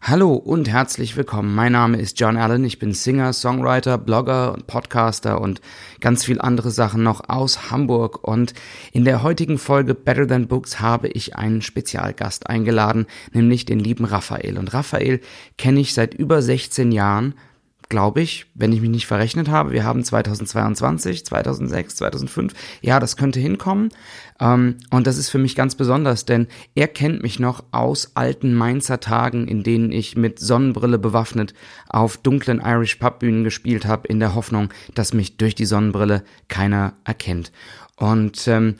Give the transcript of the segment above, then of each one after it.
Hallo und herzlich willkommen. Mein Name ist John Allen. Ich bin Singer, Songwriter, Blogger und Podcaster und ganz viel andere Sachen noch aus Hamburg. Und in der heutigen Folge Better Than Books habe ich einen Spezialgast eingeladen, nämlich den lieben Raphael. Und Raphael kenne ich seit über 16 Jahren glaube ich, wenn ich mich nicht verrechnet habe. Wir haben 2022, 2006, 2005. Ja, das könnte hinkommen. Ähm, und das ist für mich ganz besonders, denn er kennt mich noch aus alten Mainzer Tagen, in denen ich mit Sonnenbrille bewaffnet auf dunklen Irish Pub Bühnen gespielt habe, in der Hoffnung, dass mich durch die Sonnenbrille keiner erkennt. Und ähm,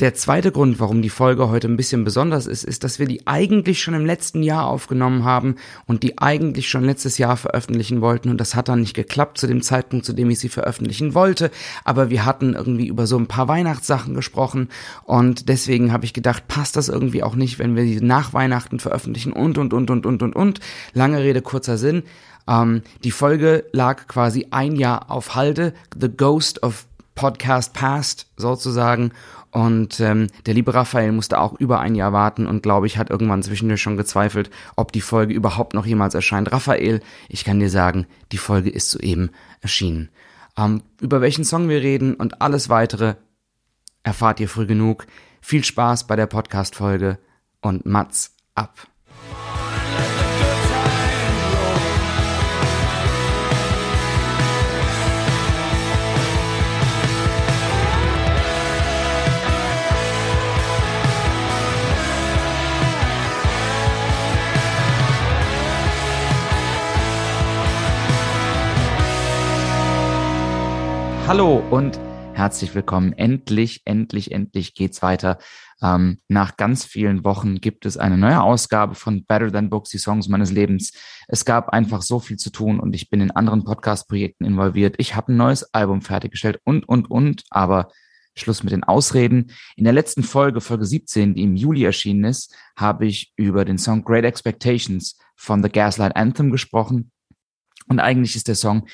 der zweite Grund, warum die Folge heute ein bisschen besonders ist, ist, dass wir die eigentlich schon im letzten Jahr aufgenommen haben und die eigentlich schon letztes Jahr veröffentlichen wollten. Und das hat dann nicht geklappt zu dem Zeitpunkt, zu dem ich sie veröffentlichen wollte, aber wir hatten irgendwie über so ein paar Weihnachtssachen gesprochen. Und deswegen habe ich gedacht, passt das irgendwie auch nicht, wenn wir sie nach Weihnachten veröffentlichen? Und und und und und und und. Lange Rede, kurzer Sinn. Ähm, die Folge lag quasi ein Jahr auf Halde, The Ghost of Podcast Past sozusagen und ähm, der liebe Raphael musste auch über ein Jahr warten und glaube ich hat irgendwann zwischendurch schon gezweifelt, ob die Folge überhaupt noch jemals erscheint. Raphael, ich kann dir sagen, die Folge ist soeben erschienen. Ähm, über welchen Song wir reden und alles weitere erfahrt ihr früh genug. Viel Spaß bei der Podcast-Folge und Mats ab. Hallo und herzlich willkommen. Endlich, endlich, endlich geht's weiter. Ähm, nach ganz vielen Wochen gibt es eine neue Ausgabe von Better Than Books, die Songs meines Lebens. Es gab einfach so viel zu tun und ich bin in anderen Podcast-Projekten involviert. Ich habe ein neues Album fertiggestellt und, und, und, aber Schluss mit den Ausreden. In der letzten Folge, Folge 17, die im Juli erschienen ist, habe ich über den Song Great Expectations von The Gaslight Anthem gesprochen. Und eigentlich ist der Song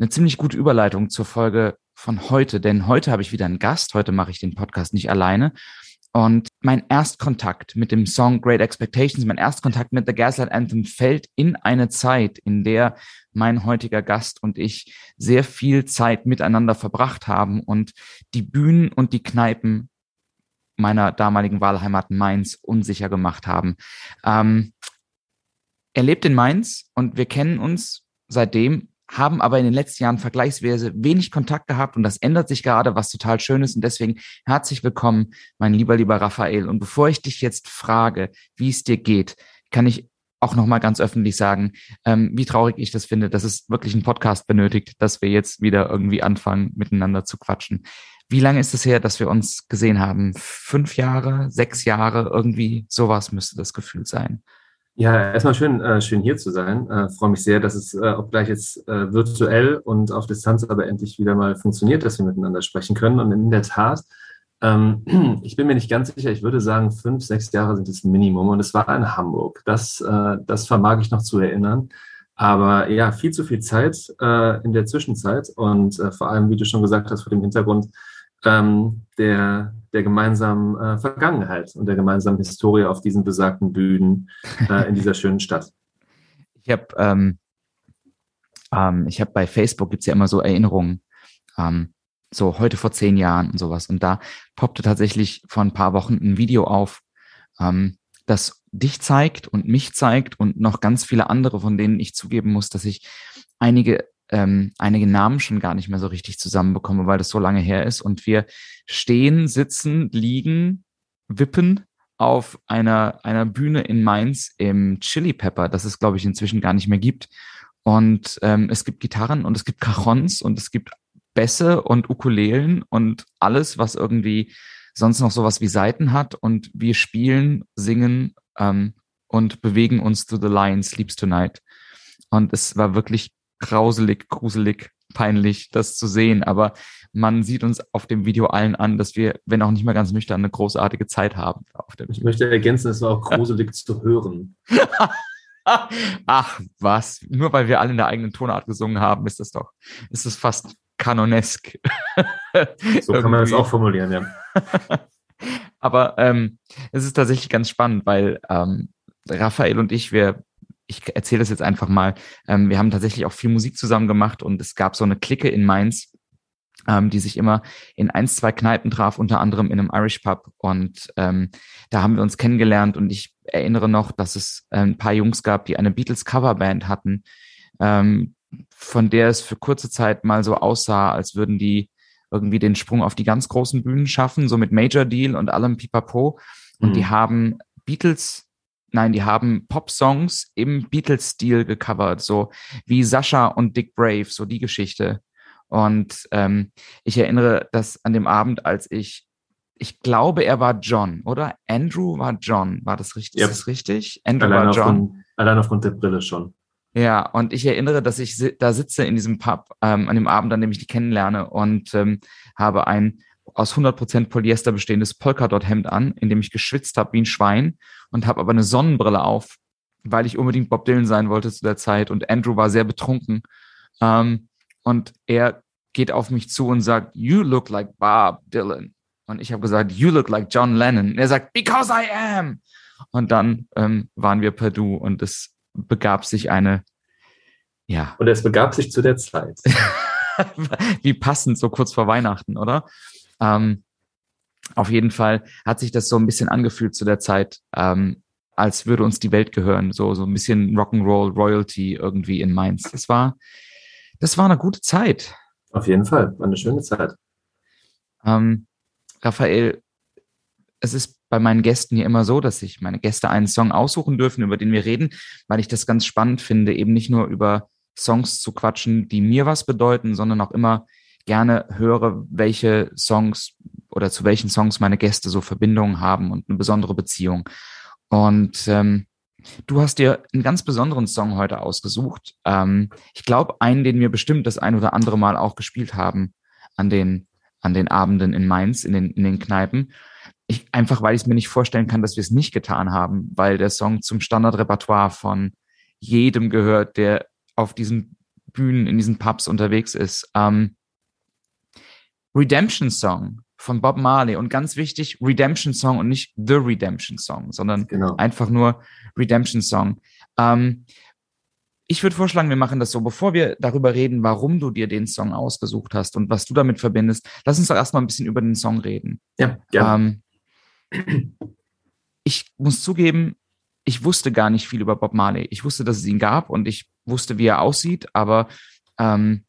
eine ziemlich gute Überleitung zur Folge von heute, denn heute habe ich wieder einen Gast. Heute mache ich den Podcast nicht alleine. Und mein Erstkontakt mit dem Song Great Expectations, mein Erstkontakt mit The Gaslight Anthem fällt in eine Zeit, in der mein heutiger Gast und ich sehr viel Zeit miteinander verbracht haben und die Bühnen und die Kneipen meiner damaligen Wahlheimat Mainz unsicher gemacht haben. Ähm, er lebt in Mainz und wir kennen uns seitdem haben aber in den letzten Jahren vergleichsweise wenig Kontakt gehabt und das ändert sich gerade, was total schön ist. Und deswegen herzlich willkommen, mein lieber, lieber Raphael. Und bevor ich dich jetzt frage, wie es dir geht, kann ich auch nochmal ganz öffentlich sagen, ähm, wie traurig ich das finde, dass es wirklich einen Podcast benötigt, dass wir jetzt wieder irgendwie anfangen, miteinander zu quatschen. Wie lange ist es her, dass wir uns gesehen haben? Fünf Jahre, sechs Jahre, irgendwie sowas müsste das Gefühl sein. Ja, erstmal schön, äh, schön hier zu sein. Äh, Freue mich sehr, dass es, äh, obgleich jetzt äh, virtuell und auf Distanz aber endlich wieder mal funktioniert, dass wir miteinander sprechen können. Und in der Tat, ähm, ich bin mir nicht ganz sicher, ich würde sagen, fünf, sechs Jahre sind das Minimum. Und es war in Hamburg. Das, äh, das vermag ich noch zu erinnern. Aber ja, viel zu viel Zeit äh, in der Zwischenzeit und äh, vor allem, wie du schon gesagt hast, vor dem Hintergrund ähm, der, der gemeinsamen äh, Vergangenheit und der gemeinsamen Historie auf diesen besagten Bühnen äh, in dieser schönen Stadt. Ich habe ähm, ähm, habe bei Facebook gibt's ja immer so Erinnerungen, ähm, so heute vor zehn Jahren und sowas. Und da poppte tatsächlich vor ein paar Wochen ein Video auf, ähm, das dich zeigt und mich zeigt und noch ganz viele andere, von denen ich zugeben muss, dass ich einige ähm, einige Namen schon gar nicht mehr so richtig zusammenbekomme, weil das so lange her ist. Und wir stehen, sitzen, liegen, wippen auf einer, einer Bühne in Mainz im Chili Pepper, das es, glaube ich, inzwischen gar nicht mehr gibt. Und ähm, es gibt Gitarren und es gibt Cajons und es gibt Bässe und Ukulelen und alles, was irgendwie sonst noch sowas wie Seiten hat. Und wir spielen, singen ähm, und bewegen uns to the line, sleeps tonight. Und es war wirklich grauselig, gruselig, peinlich, das zu sehen. Aber man sieht uns auf dem Video allen an, dass wir, wenn auch nicht mehr ganz nüchtern, eine großartige Zeit haben. ich möchte ergänzen, es war auch gruselig zu hören. Ach, was? Nur weil wir alle in der eigenen Tonart gesungen haben, ist das doch, ist es fast kanonesk. so kann man es auch formulieren, ja. Aber ähm, es ist tatsächlich ganz spannend, weil ähm, Raphael und ich, wir ich erzähle das jetzt einfach mal. Ähm, wir haben tatsächlich auch viel Musik zusammen gemacht und es gab so eine Clique in Mainz, ähm, die sich immer in ein, zwei Kneipen traf, unter anderem in einem Irish Pub. Und ähm, da haben wir uns kennengelernt und ich erinnere noch, dass es äh, ein paar Jungs gab, die eine Beatles Coverband hatten, ähm, von der es für kurze Zeit mal so aussah, als würden die irgendwie den Sprung auf die ganz großen Bühnen schaffen, so mit Major Deal und allem Pipapo. Und mhm. die haben Beatles Nein, die haben Pop-Songs im Beatles-Stil gecovert, so wie Sascha und Dick Brave, so die Geschichte. Und ähm, ich erinnere, dass an dem Abend, als ich, ich glaube, er war John, oder? Andrew war John, war das richtig? Yep. Ist das richtig? Andrew allein war John. Aufgrund, allein aufgrund der Brille schon. Ja, und ich erinnere, dass ich da sitze in diesem Pub ähm, an dem Abend, an dem ich die kennenlerne und ähm, habe ein aus 100% Polyester bestehendes Polkadot-Hemd an, in dem ich geschwitzt habe wie ein Schwein und habe aber eine Sonnenbrille auf, weil ich unbedingt Bob Dylan sein wollte zu der Zeit und Andrew war sehr betrunken. Ähm, und er geht auf mich zu und sagt, You look like Bob Dylan. Und ich habe gesagt, You look like John Lennon. Und er sagt, Because I am. Und dann ähm, waren wir per Du und es begab sich eine, ja. Und es begab sich zu der Zeit. Wie passend, so kurz vor Weihnachten, oder? Ähm, auf jeden Fall hat sich das so ein bisschen angefühlt zu der Zeit, ähm, als würde uns die Welt gehören, so, so ein bisschen Rock'n'Roll, Royalty irgendwie in Mainz. Das war, das war eine gute Zeit. Auf jeden Fall, war eine schöne Zeit. Ähm, Raphael, es ist bei meinen Gästen hier immer so, dass sich meine Gäste einen Song aussuchen dürfen, über den wir reden, weil ich das ganz spannend finde, eben nicht nur über Songs zu quatschen, die mir was bedeuten, sondern auch immer gerne höre, welche Songs oder zu welchen Songs meine Gäste so Verbindungen haben und eine besondere Beziehung. Und ähm, du hast dir einen ganz besonderen Song heute ausgesucht. Ähm, ich glaube, einen, den wir bestimmt das ein oder andere Mal auch gespielt haben an den, an den Abenden in Mainz, in den, in den Kneipen. Ich, einfach weil ich es mir nicht vorstellen kann, dass wir es nicht getan haben, weil der Song zum Standardrepertoire von jedem gehört, der auf diesen Bühnen, in diesen Pubs unterwegs ist. Ähm, Redemption Song von Bob Marley und ganz wichtig, Redemption Song und nicht The Redemption Song, sondern genau. einfach nur Redemption Song. Ähm, ich würde vorschlagen, wir machen das so, bevor wir darüber reden, warum du dir den Song ausgesucht hast und was du damit verbindest. Lass uns doch erstmal ein bisschen über den Song reden. Ja, ja. Ähm, ich muss zugeben, ich wusste gar nicht viel über Bob Marley. Ich wusste, dass es ihn gab und ich wusste, wie er aussieht, aber ähm,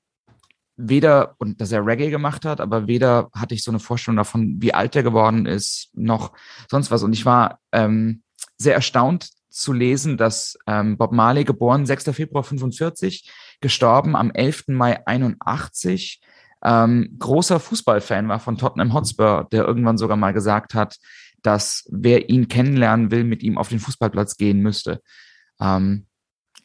weder, und dass er Reggae gemacht hat, aber weder hatte ich so eine Vorstellung davon, wie alt er geworden ist, noch sonst was. Und ich war ähm, sehr erstaunt zu lesen, dass ähm, Bob Marley geboren 6. Februar 45, gestorben am 11. Mai 81, ähm, großer Fußballfan war von Tottenham Hotspur, der irgendwann sogar mal gesagt hat, dass wer ihn kennenlernen will, mit ihm auf den Fußballplatz gehen müsste. Ähm,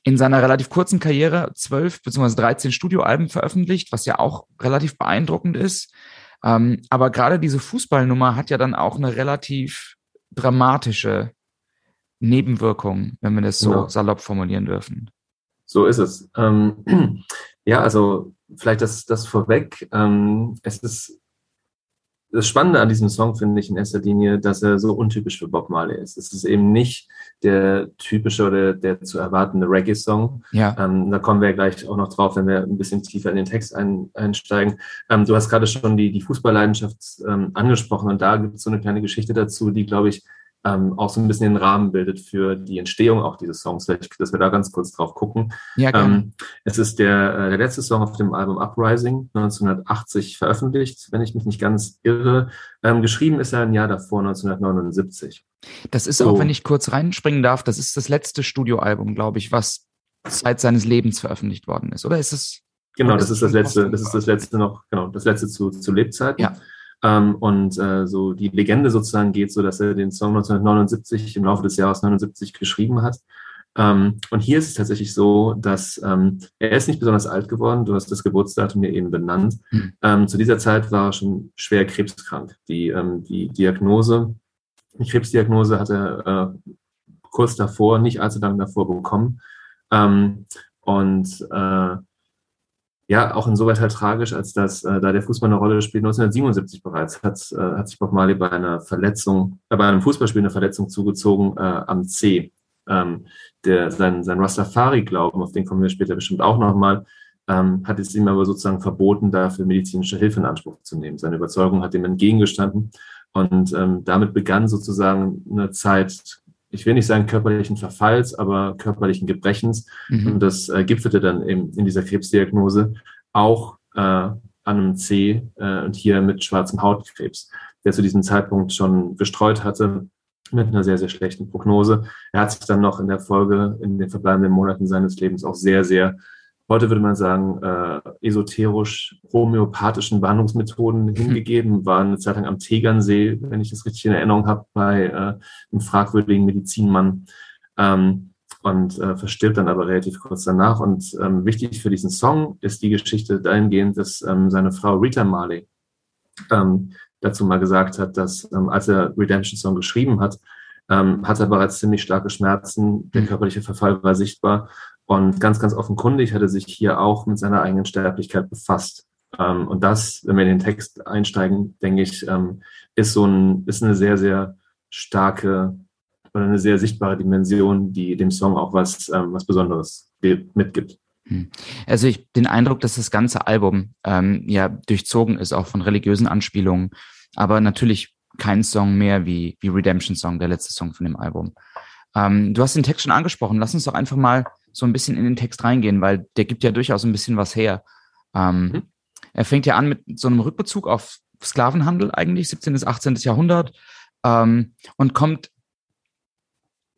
in seiner relativ kurzen Karriere zwölf bzw. 13 Studioalben veröffentlicht, was ja auch relativ beeindruckend ist. Ähm, aber gerade diese Fußballnummer hat ja dann auch eine relativ dramatische Nebenwirkung, wenn wir das so genau. salopp formulieren dürfen. So ist es. Ähm, ja, also vielleicht das, das vorweg. Ähm, es ist das Spannende an diesem Song finde ich in erster Linie, dass er so untypisch für Bob Marley ist. Es ist eben nicht der typische oder der zu erwartende Reggae-Song. Ja. Ähm, da kommen wir gleich auch noch drauf, wenn wir ein bisschen tiefer in den Text ein, einsteigen. Ähm, du hast gerade schon die, die Fußballleidenschaft ähm, angesprochen und da gibt es so eine kleine Geschichte dazu, die, glaube ich, ähm, auch so ein bisschen den Rahmen bildet für die Entstehung auch dieses Songs. Vielleicht, dass wir da ganz kurz drauf gucken. Ja, ähm, es ist der, äh, der letzte Song auf dem Album Uprising, 1980 veröffentlicht, wenn ich mich nicht ganz irre. Ähm, geschrieben ist er ein Jahr davor, 1979. Das ist so. auch, wenn ich kurz reinspringen darf, das ist das letzte Studioalbum, glaube ich, was Zeit seines Lebens veröffentlicht worden ist, oder ist es? Genau, das ist das letzte, das ist das letzte noch, genau, das letzte zu, zu Lebzeiten. Ja. Ähm, und äh, so die Legende sozusagen geht so, dass er den Song 1979 im Laufe des Jahres 79 geschrieben hat. Ähm, und hier ist es tatsächlich so, dass ähm, er ist nicht besonders alt geworden. Du hast das Geburtsdatum mir eben benannt. Mhm. Zu dieser Zeit war er schon schwer krebskrank. Die, ähm, die Diagnose, die Krebsdiagnose hat er äh, kurz davor, nicht allzu lange davor bekommen. Ähm, und äh, ja, auch insoweit halt tragisch, als dass äh, da der Fußball eine Rolle spielt. 1977 bereits hat, äh, hat sich Bob Marley bei einer Verletzung, äh, bei einem Fußballspiel eine Verletzung zugezogen äh, am C. ähm, der, sein, sein Rastafari-Glauben, auf den kommen wir später bestimmt auch nochmal, ähm, hat es ihm aber sozusagen verboten, dafür medizinische Hilfe in Anspruch zu nehmen. Seine Überzeugung hat ihm entgegengestanden und ähm, damit begann sozusagen eine Zeit, ich will nicht sagen körperlichen Verfalls, aber körperlichen Gebrechens. Mhm. Und das äh, gipfelte dann eben in dieser Krebsdiagnose auch äh, an einem C äh, und hier mit schwarzem Hautkrebs, der zu diesem Zeitpunkt schon gestreut hatte mit einer sehr, sehr schlechten Prognose. Er hat sich dann noch in der Folge, in den verbleibenden Monaten seines Lebens auch sehr, sehr heute würde man sagen, äh, esoterisch-homöopathischen Behandlungsmethoden mhm. hingegeben, war eine Zeit lang am Tegernsee, wenn ich das richtig in Erinnerung habe, bei äh, einem fragwürdigen Medizinmann ähm, und äh, verstirbt dann aber relativ kurz danach. Und ähm, wichtig für diesen Song ist die Geschichte dahingehend, dass ähm, seine Frau Rita Marley ähm, dazu mal gesagt hat, dass ähm, als er Redemption Song geschrieben hat, ähm, hat er bereits ziemlich starke Schmerzen, der mhm. körperliche Verfall war sichtbar und ganz, ganz offenkundig hat er sich hier auch mit seiner eigenen Sterblichkeit befasst. Ähm, und das, wenn wir in den Text einsteigen, denke ich, ähm, ist so ein, ist eine sehr, sehr starke oder eine sehr sichtbare Dimension, die dem Song auch was, ähm, was Besonderes mitgibt. Hm. Also ich den Eindruck, dass das ganze Album ähm, ja durchzogen ist, auch von religiösen Anspielungen, aber natürlich kein Song mehr wie, wie Redemption Song, der letzte Song von dem Album. Ähm, du hast den Text schon angesprochen. Lass uns doch einfach mal so ein bisschen in den Text reingehen, weil der gibt ja durchaus ein bisschen was her. Ähm, mhm. Er fängt ja an mit so einem Rückbezug auf Sklavenhandel eigentlich, 17. bis 18. Jahrhundert, ähm, und kommt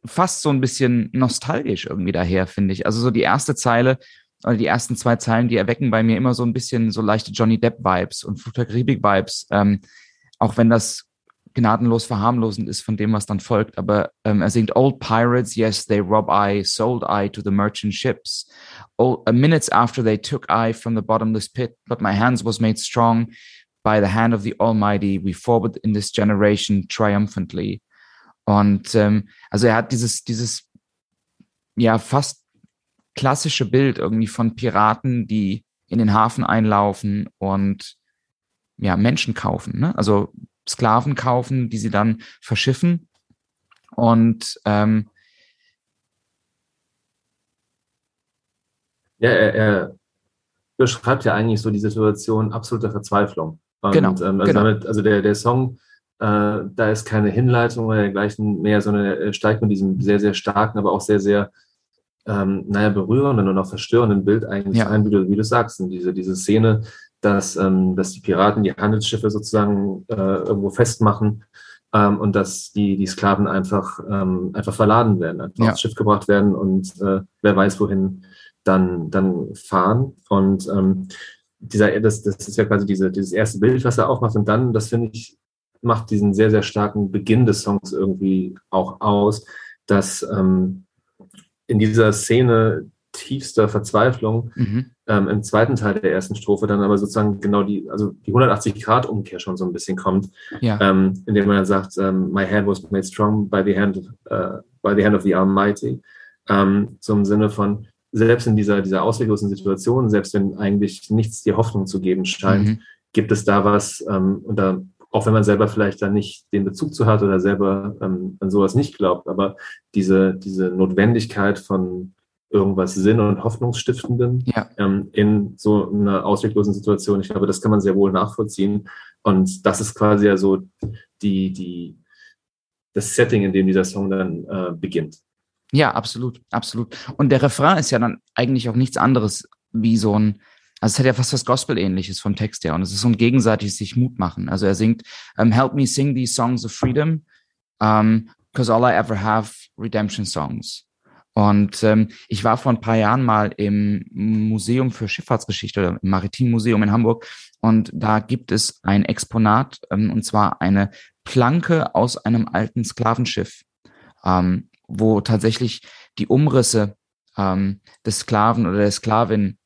fast so ein bisschen nostalgisch irgendwie daher, finde ich. Also so die erste Zeile oder die ersten zwei Zeilen, die erwecken bei mir immer so ein bisschen so leichte Johnny Depp-Vibes und Flucht vibes ähm, auch wenn das gnadenlos verharmlosend ist von dem, was dann folgt. Aber ähm, er singt, Old pirates, yes, they rob I, sold I to the merchant ships. Old, uh, minutes after they took I from the bottomless pit, but my hands was made strong by the hand of the Almighty. We forward in this generation triumphantly. Und ähm, also er hat dieses, dieses ja fast klassische Bild irgendwie von Piraten, die in den Hafen einlaufen und ja Menschen kaufen. Ne? Also Sklaven kaufen, die sie dann verschiffen. Und ähm, ja, er, er, beschreibt ja eigentlich so die Situation absoluter Verzweiflung. Und, genau. Ähm, also, genau. Damit, also der, der Song, äh, da ist keine Hinleitung oder dergleichen mehr, sondern er steigt mit diesem sehr, sehr starken, aber auch sehr, sehr ähm, naja, berührenden und auch verstörenden Bild eigentlich ja. ein, wie du, wie du sagst. Und diese, diese Szene, dass, ähm, dass die Piraten die Handelsschiffe sozusagen äh, irgendwo festmachen ähm, und dass die, die Sklaven einfach, ähm, einfach verladen werden, einfach ja. aufs Schiff gebracht werden und äh, wer weiß, wohin dann, dann fahren. Und ähm, dieser, das, das ist ja quasi diese, dieses erste Bild, was er aufmacht. Und dann, das finde ich, macht diesen sehr, sehr starken Beginn des Songs irgendwie auch aus, dass ähm, in dieser Szene tiefster Verzweiflung mhm. ähm, im zweiten Teil der ersten Strophe dann aber sozusagen genau die, also die 180-Grad-Umkehr schon so ein bisschen kommt, ja. ähm, indem man dann sagt, ähm, my hand was made strong by the hand, uh, by the hand of the Almighty, ähm, so im Sinne von, selbst in dieser, dieser ausweglosen Situation, selbst wenn eigentlich nichts die Hoffnung zu geben scheint, mhm. gibt es da was, ähm, und da auch wenn man selber vielleicht da nicht den Bezug zu hat oder selber ähm, an sowas nicht glaubt, aber diese, diese Notwendigkeit von irgendwas Sinn- und Hoffnungsstiftenden ja. ähm, in so einer ausweglosen Situation. Ich glaube, das kann man sehr wohl nachvollziehen. Und das ist quasi ja so die, die, das Setting, in dem dieser Song dann äh, beginnt. Ja, absolut, absolut. Und der Refrain ist ja dann eigentlich auch nichts anderes wie so ein, also es hat ja fast was Gospel-ähnliches vom Text her. Und es ist so ein gegenseitiges sich Mut machen. Also er singt, um, Help me sing these songs of freedom, um, because all I ever have redemption songs. Und ähm, ich war vor ein paar Jahren mal im Museum für Schifffahrtsgeschichte, oder im Maritimmuseum in Hamburg. Und da gibt es ein Exponat, ähm, und zwar eine Planke aus einem alten Sklavenschiff, ähm, wo tatsächlich die Umrisse ähm, des Sklaven oder der Sklavin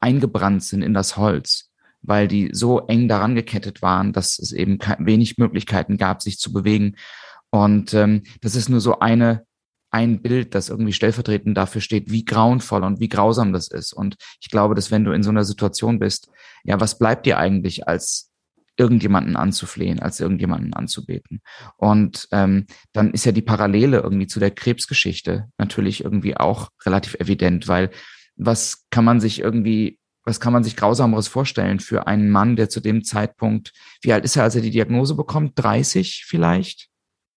eingebrannt sind in das Holz, weil die so eng daran gekettet waren, dass es eben wenig Möglichkeiten gab, sich zu bewegen. Und ähm, das ist nur so eine ein Bild, das irgendwie stellvertretend dafür steht, wie grauenvoll und wie grausam das ist. Und ich glaube, dass wenn du in so einer Situation bist, ja, was bleibt dir eigentlich als irgendjemanden anzuflehen, als irgendjemanden anzubeten. Und ähm, dann ist ja die Parallele irgendwie zu der Krebsgeschichte natürlich irgendwie auch relativ evident, weil was kann man sich irgendwie, was kann man sich grausameres vorstellen für einen Mann, der zu dem Zeitpunkt, wie alt ist er, als er die Diagnose bekommt? 30 vielleicht?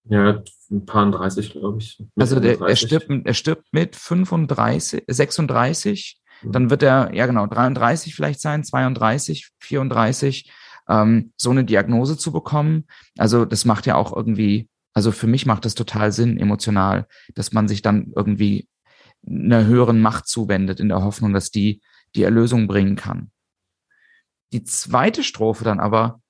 Ja, ein paar 30, glaube ich. Also der, er stirbt, er stirbt mit 35, 36, mhm. dann wird er, ja genau, 33 vielleicht sein, 32, 34 ähm, so eine Diagnose zu bekommen. Also das macht ja auch irgendwie, also für mich macht das total Sinn emotional, dass man sich dann irgendwie einer höheren Macht zuwendet in der Hoffnung, dass die die Erlösung bringen kann. Die zweite Strophe dann aber,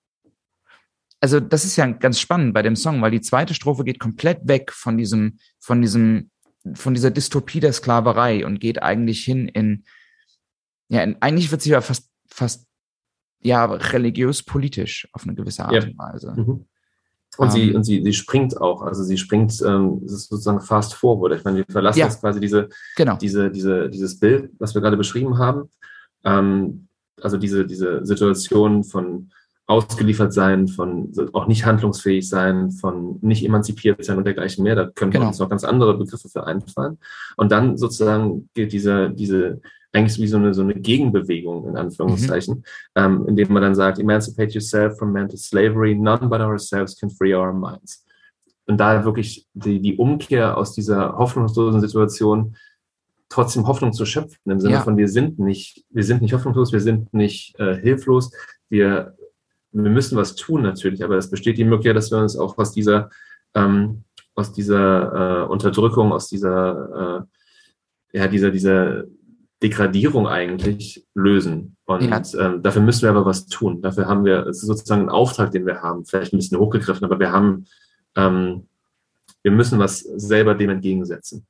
also das ist ja ganz spannend bei dem Song, weil die zweite Strophe geht komplett weg von diesem, von diesem, von dieser Dystopie der Sklaverei und geht eigentlich hin in, ja, in, eigentlich wird sie ja fast, fast ja, religiös-politisch auf eine gewisse Art ja. und Weise. Mhm. Und, um, sie, ähm. und sie, sie springt auch, also sie springt, ähm, ist sozusagen fast forward. Ich meine, wir verlassen ja. jetzt quasi diese, genau. diese, diese, dieses Bild, was wir gerade beschrieben haben. Ähm, also diese, diese Situation von ausgeliefert sein, von auch nicht handlungsfähig sein, von nicht emanzipiert sein und dergleichen mehr. Da können genau. uns noch ganz andere Begriffe für einfallen. Und dann sozusagen gilt diese, diese eigentlich wie so eine, so eine Gegenbewegung, in Anführungszeichen, mhm. ähm, indem man dann sagt, emancipate yourself from mental slavery, none but ourselves can free our minds. Und da wirklich die, die Umkehr aus dieser hoffnungslosen Situation trotzdem Hoffnung zu schöpfen, im Sinne ja. von wir sind nicht, wir sind nicht hoffnungslos, wir sind nicht äh, hilflos, wir, wir müssen was tun natürlich, aber es besteht die Möglichkeit, dass wir uns auch aus dieser, ähm, aus dieser äh, Unterdrückung, aus dieser, äh, ja, dieser, dieser Degradierung eigentlich lösen. Und ja. ähm, dafür müssen wir aber was tun. Dafür haben wir, es ist sozusagen ein Auftrag, den wir haben, vielleicht ein bisschen hochgegriffen, aber wir haben, ähm, wir müssen was selber dem entgegensetzen.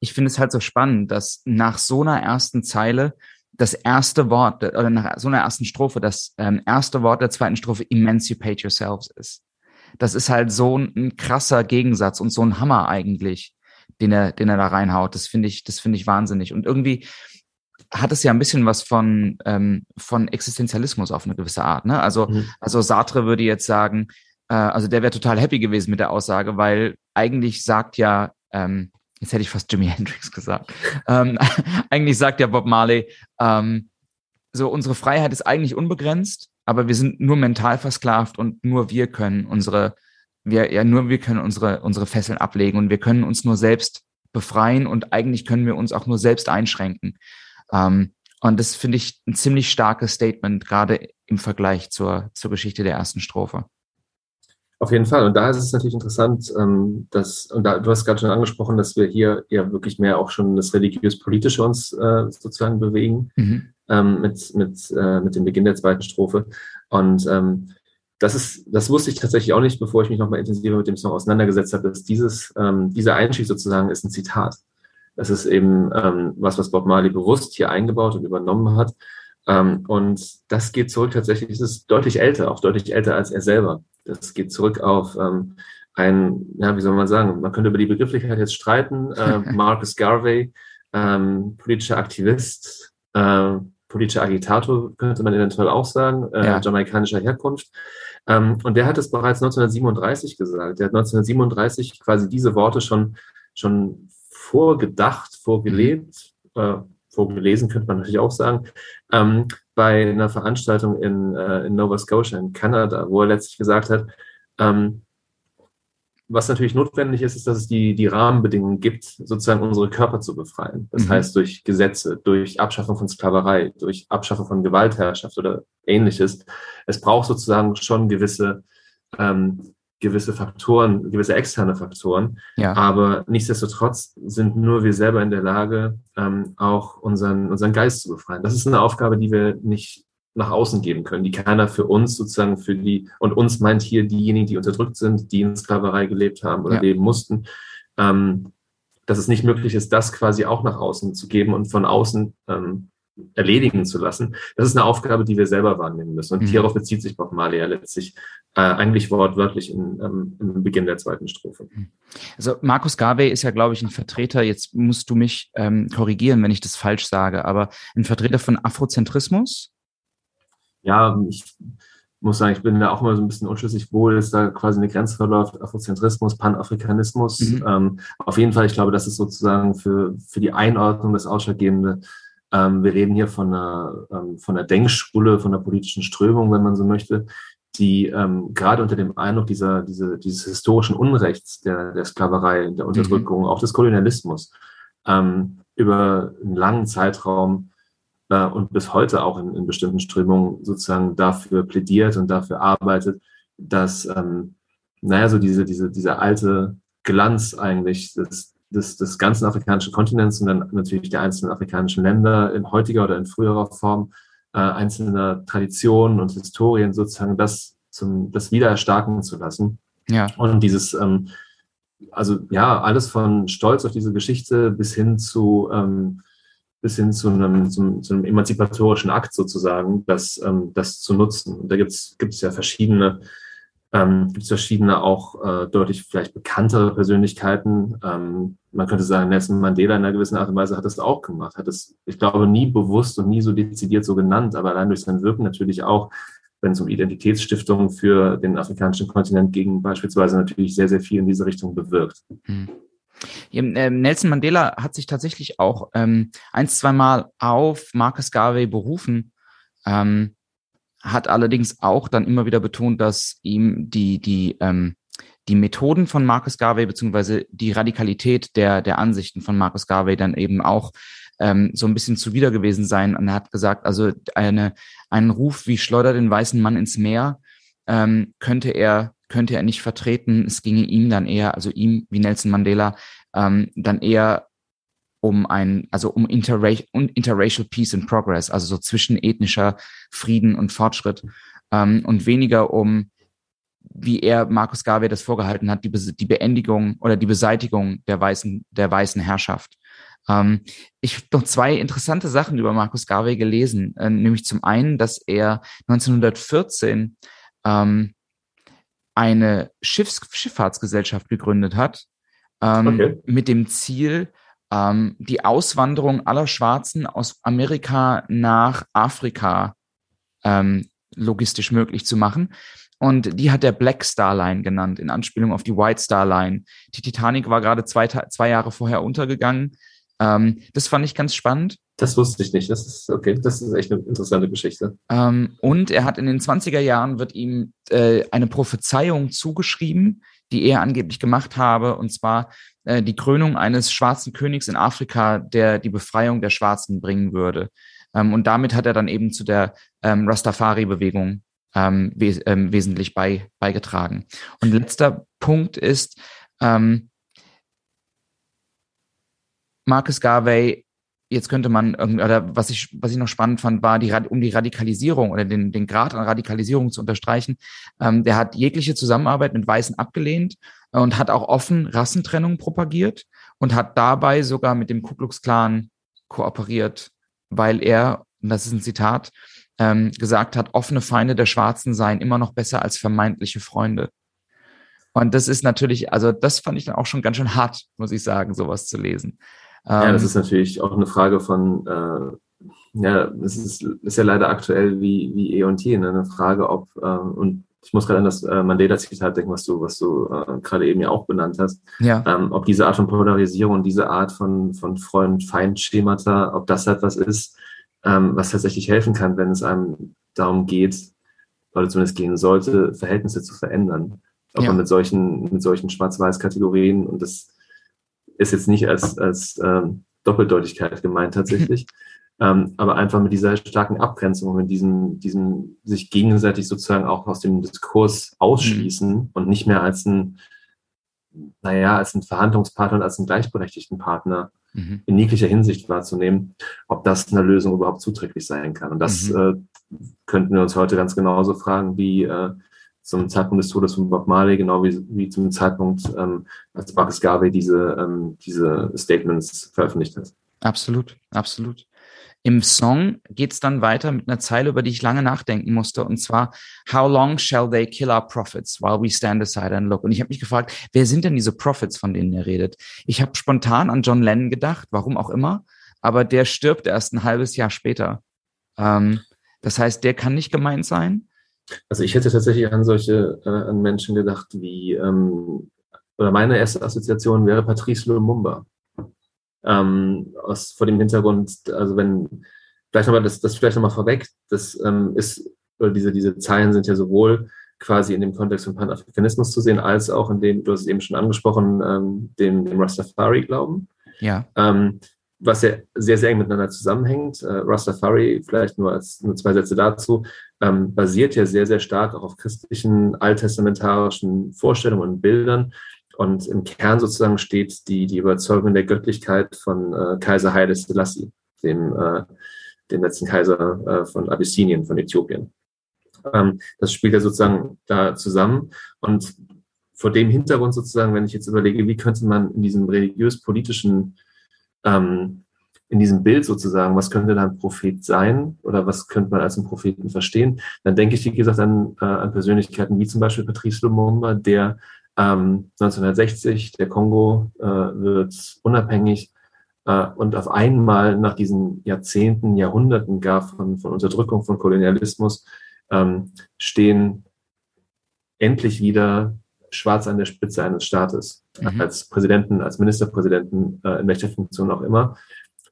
Ich finde es halt so spannend, dass nach so einer ersten Zeile das erste Wort oder nach so einer ersten Strophe das ähm, erste Wort der zweiten Strophe Emancipate Yourselves ist. Das ist halt so ein, ein krasser Gegensatz und so ein Hammer eigentlich, den er, den er da reinhaut. Das finde ich, das finde ich wahnsinnig. Und irgendwie, hat es ja ein bisschen was von, ähm, von Existenzialismus auf eine gewisse Art. Ne? Also, mhm. also Sartre würde jetzt sagen, äh, also der wäre total happy gewesen mit der Aussage, weil eigentlich sagt ja, ähm, jetzt hätte ich fast Jimi Hendrix gesagt, ähm, eigentlich sagt ja Bob Marley, ähm, so unsere Freiheit ist eigentlich unbegrenzt, aber wir sind nur mental versklavt und nur wir können unsere, wir, ja, nur wir können unsere, unsere Fesseln ablegen und wir können uns nur selbst befreien und eigentlich können wir uns auch nur selbst einschränken. Ähm, und das finde ich ein ziemlich starkes Statement, gerade im Vergleich zur, zur Geschichte der ersten Strophe. Auf jeden Fall. Und da ist es natürlich interessant, ähm, dass, und da, du hast gerade schon angesprochen, dass wir hier ja wirklich mehr auch schon das religiös-politische uns äh, sozusagen bewegen, mhm. ähm, mit, mit, äh, mit dem Beginn der zweiten Strophe. Und ähm, das ist, das wusste ich tatsächlich auch nicht, bevor ich mich nochmal intensiver mit dem Song auseinandergesetzt habe, dass dieses, ähm, dieser Einstieg sozusagen ist ein Zitat. Das ist eben ähm, was, was Bob Marley bewusst hier eingebaut und übernommen hat. Ähm, und das geht zurück tatsächlich, es ist deutlich älter, auch deutlich älter als er selber. Das geht zurück auf ähm, ein, ja, wie soll man sagen, man könnte über die Begrifflichkeit jetzt streiten. Äh, Marcus Garvey, ähm, politischer Aktivist, äh, politischer Agitator, könnte man eventuell auch sagen, äh, ja. jamaikanischer Herkunft. Ähm, und der hat es bereits 1937 gesagt. Der hat 1937 quasi diese Worte schon, schon vorgedacht, vorgelebt, mhm. Vorgelesen könnte man natürlich auch sagen, ähm, bei einer Veranstaltung in, äh, in Nova Scotia in Kanada, wo er letztlich gesagt hat, ähm, was natürlich notwendig ist, ist, dass es die, die Rahmenbedingungen gibt, sozusagen unsere Körper zu befreien. Das mhm. heißt, durch Gesetze, durch Abschaffung von Sklaverei, durch Abschaffung von Gewaltherrschaft oder ähnliches. Es braucht sozusagen schon gewisse ähm, gewisse Faktoren, gewisse externe Faktoren. Ja. Aber nichtsdestotrotz sind nur wir selber in der Lage, ähm, auch unseren, unseren Geist zu befreien. Das ist eine Aufgabe, die wir nicht nach außen geben können, die keiner für uns sozusagen für die, und uns meint hier diejenigen, die unterdrückt sind, die in Sklaverei gelebt haben oder ja. leben mussten, ähm, dass es nicht möglich ist, das quasi auch nach außen zu geben und von außen ähm, erledigen zu lassen. Das ist eine Aufgabe, die wir selber wahrnehmen müssen. Und mhm. hierauf bezieht sich Bob Marley ja letztlich äh, eigentlich wortwörtlich in, ähm, im Beginn der zweiten Strophe. Mhm. Also Markus Garvey ist ja, glaube ich, ein Vertreter, jetzt musst du mich ähm, korrigieren, wenn ich das falsch sage, aber ein Vertreter von Afrozentrismus? Ja, ich, muss sagen, ich bin da auch immer so ein bisschen unschlüssig, wo ist da quasi eine Grenze verläuft, Afrozentrismus, Panafrikanismus. Mhm. Ähm, auf jeden Fall, ich glaube, das ist sozusagen für, für die Einordnung das Ausschlaggebende. Ähm, wir reden hier von einer, ähm, von einer Denkschule, von einer politischen Strömung, wenn man so möchte, die ähm, gerade unter dem Eindruck dieser, diese, dieses historischen Unrechts der, der Sklaverei, der mhm. Unterdrückung, mhm. auch des Kolonialismus, ähm, über einen langen Zeitraum äh, und bis heute auch in, in, bestimmten Strömungen sozusagen dafür plädiert und dafür arbeitet, dass, ähm, naja, so diese, diese, dieser alte Glanz eigentlich des, des, des ganzen afrikanischen Kontinents und dann natürlich der einzelnen afrikanischen Länder in heutiger oder in früherer Form äh, einzelner Traditionen und Historien sozusagen das zum das wieder erstarken zu lassen. Ja. Und dieses ähm, also ja, alles von Stolz auf diese Geschichte bis hin zu ähm, bis hin zu einem, zu, zu einem emanzipatorischen Akt sozusagen, das, ähm, das zu nutzen. Und da gibt es ja verschiedene, ähm, gibt es verschiedene auch äh, deutlich vielleicht bekanntere Persönlichkeiten. Ähm, man könnte sagen, Nelson Mandela in einer gewissen Art und Weise hat das auch gemacht, hat es, ich glaube, nie bewusst und nie so dezidiert so genannt, aber allein durch sein Wirken natürlich auch, wenn es um Identitätsstiftung für den afrikanischen Kontinent ging, beispielsweise natürlich sehr, sehr viel in diese Richtung bewirkt. Mhm. Nelson Mandela hat sich tatsächlich auch ähm, ein, zwei Mal auf Marcus Garvey berufen, ähm, hat allerdings auch dann immer wieder betont, dass ihm die, die, ähm, die Methoden von Marcus Garvey beziehungsweise die Radikalität der, der Ansichten von Marcus Garvey dann eben auch ähm, so ein bisschen zuwider gewesen sein. Und er hat gesagt, also eine, einen Ruf wie Schleuder den weißen Mann ins Meer ähm, könnte er könnte er nicht vertreten. Es ginge ihm dann eher, also ihm wie Nelson Mandela, ähm, dann eher um ein, also um interracial, interracial Peace and Progress, also so zwischenethnischer Frieden und Fortschritt ähm, und weniger um, wie er Markus Garvey das vorgehalten hat, die, Be die Beendigung oder die Beseitigung der weißen, der weißen Herrschaft. Ähm, ich habe noch zwei interessante Sachen über Markus Garvey gelesen, äh, nämlich zum einen, dass er 1914 ähm, eine Schiffs Schifffahrtsgesellschaft gegründet hat, ähm, okay. mit dem Ziel, ähm, die Auswanderung aller Schwarzen aus Amerika nach Afrika ähm, logistisch möglich zu machen. Und die hat der Black Star Line genannt, in Anspielung auf die White Star Line. Die Titanic war gerade zwei, zwei Jahre vorher untergegangen. Ähm, das fand ich ganz spannend. Das wusste ich nicht. Das ist okay. Das ist echt eine interessante Geschichte. Ähm, und er hat in den 20er Jahren wird ihm äh, eine Prophezeiung zugeschrieben, die er angeblich gemacht habe, und zwar äh, die Krönung eines schwarzen Königs in Afrika, der die Befreiung der Schwarzen bringen würde. Ähm, und damit hat er dann eben zu der ähm, Rastafari-Bewegung ähm, wes ähm, wesentlich bei beigetragen. Und letzter Punkt ist, ähm, Marcus Garvey jetzt könnte man, oder was ich, was ich noch spannend fand, war, die, um die Radikalisierung oder den, den Grad an Radikalisierung zu unterstreichen. Ähm, der hat jegliche Zusammenarbeit mit Weißen abgelehnt und hat auch offen Rassentrennung propagiert und hat dabei sogar mit dem Ku Klux Klan kooperiert, weil er, und das ist ein Zitat, ähm, gesagt hat, offene Feinde der Schwarzen seien immer noch besser als vermeintliche Freunde. Und das ist natürlich, also das fand ich dann auch schon ganz schön hart, muss ich sagen, sowas zu lesen. Ja, das ähm, ist natürlich auch eine Frage von, äh, ja, es ist, ist ja leider aktuell wie, wie eh und je, ne? eine Frage, ob, äh, und ich muss gerade an das äh, Mandela-Zitat denken, was du, was du äh, gerade eben ja auch benannt hast, ja. ähm, ob diese Art von Polarisierung, diese Art von, von Freund-Feind-Schemata, ob das etwas ist, ähm, was tatsächlich helfen kann, wenn es einem darum geht, oder zumindest gehen sollte, Verhältnisse zu verändern. Ob ja. man mit solchen, mit solchen Schwarz-Weiß-Kategorien und das ist jetzt nicht als, als ähm, Doppeldeutigkeit gemeint tatsächlich, ähm, aber einfach mit dieser starken Abgrenzung, mit diesem, diesem sich gegenseitig sozusagen auch aus dem Diskurs ausschließen mhm. und nicht mehr als ein, naja, als ein Verhandlungspartner und als einen gleichberechtigten Partner mhm. in jeglicher Hinsicht wahrzunehmen, ob das einer Lösung überhaupt zuträglich sein kann. Und das mhm. äh, könnten wir uns heute ganz genauso fragen, wie äh, zum Zeitpunkt des Todes von Bob Marley, genau wie, wie zum Zeitpunkt, ähm, als Marcus Garvey diese, ähm, diese Statements veröffentlicht hat. Absolut, absolut. Im Song geht es dann weiter mit einer Zeile, über die ich lange nachdenken musste, und zwar How long shall they kill our prophets while we stand aside and look? Und ich habe mich gefragt, wer sind denn diese Prophets, von denen er redet? Ich habe spontan an John Lennon gedacht, warum auch immer, aber der stirbt erst ein halbes Jahr später. Ähm, das heißt, der kann nicht gemeint sein. Also ich hätte tatsächlich an solche, äh, an Menschen gedacht wie, ähm, oder meine erste Assoziation wäre Patrice Lumumba. Ähm, aus, vor dem Hintergrund, also wenn, vielleicht nochmal, das, das vielleicht nochmal vorweg, das ähm, ist, oder diese, diese Zeilen sind ja sowohl quasi in dem Kontext von Panafrikanismus zu sehen, als auch in dem, du hast es eben schon angesprochen, ähm, dem, dem Rastafari-Glauben. Ja. Ähm, was ja sehr, sehr eng miteinander zusammenhängt. Äh, Rastafari, vielleicht nur als nur zwei Sätze dazu, ähm, basiert ja sehr, sehr stark auch auf christlichen, alttestamentarischen Vorstellungen und Bildern. Und im Kern sozusagen steht die, die Überzeugung der Göttlichkeit von äh, Kaiser Haile Selassie, dem, äh, dem letzten Kaiser äh, von Abyssinien, von Äthiopien. Ähm, das spielt ja sozusagen da zusammen. Und vor dem Hintergrund sozusagen, wenn ich jetzt überlege, wie könnte man in diesem religiös-politischen ähm, in diesem Bild sozusagen, was könnte da ein Prophet sein oder was könnte man als einen Propheten verstehen, dann denke ich, wie gesagt, an, äh, an Persönlichkeiten wie zum Beispiel Patrice Lumumba, der ähm, 1960, der Kongo äh, wird unabhängig äh, und auf einmal nach diesen Jahrzehnten, Jahrhunderten gar von, von Unterdrückung, von Kolonialismus, ähm, stehen endlich wieder schwarz an der Spitze eines Staates, mhm. als Präsidenten, als Ministerpräsidenten, äh, in welcher Funktion auch immer.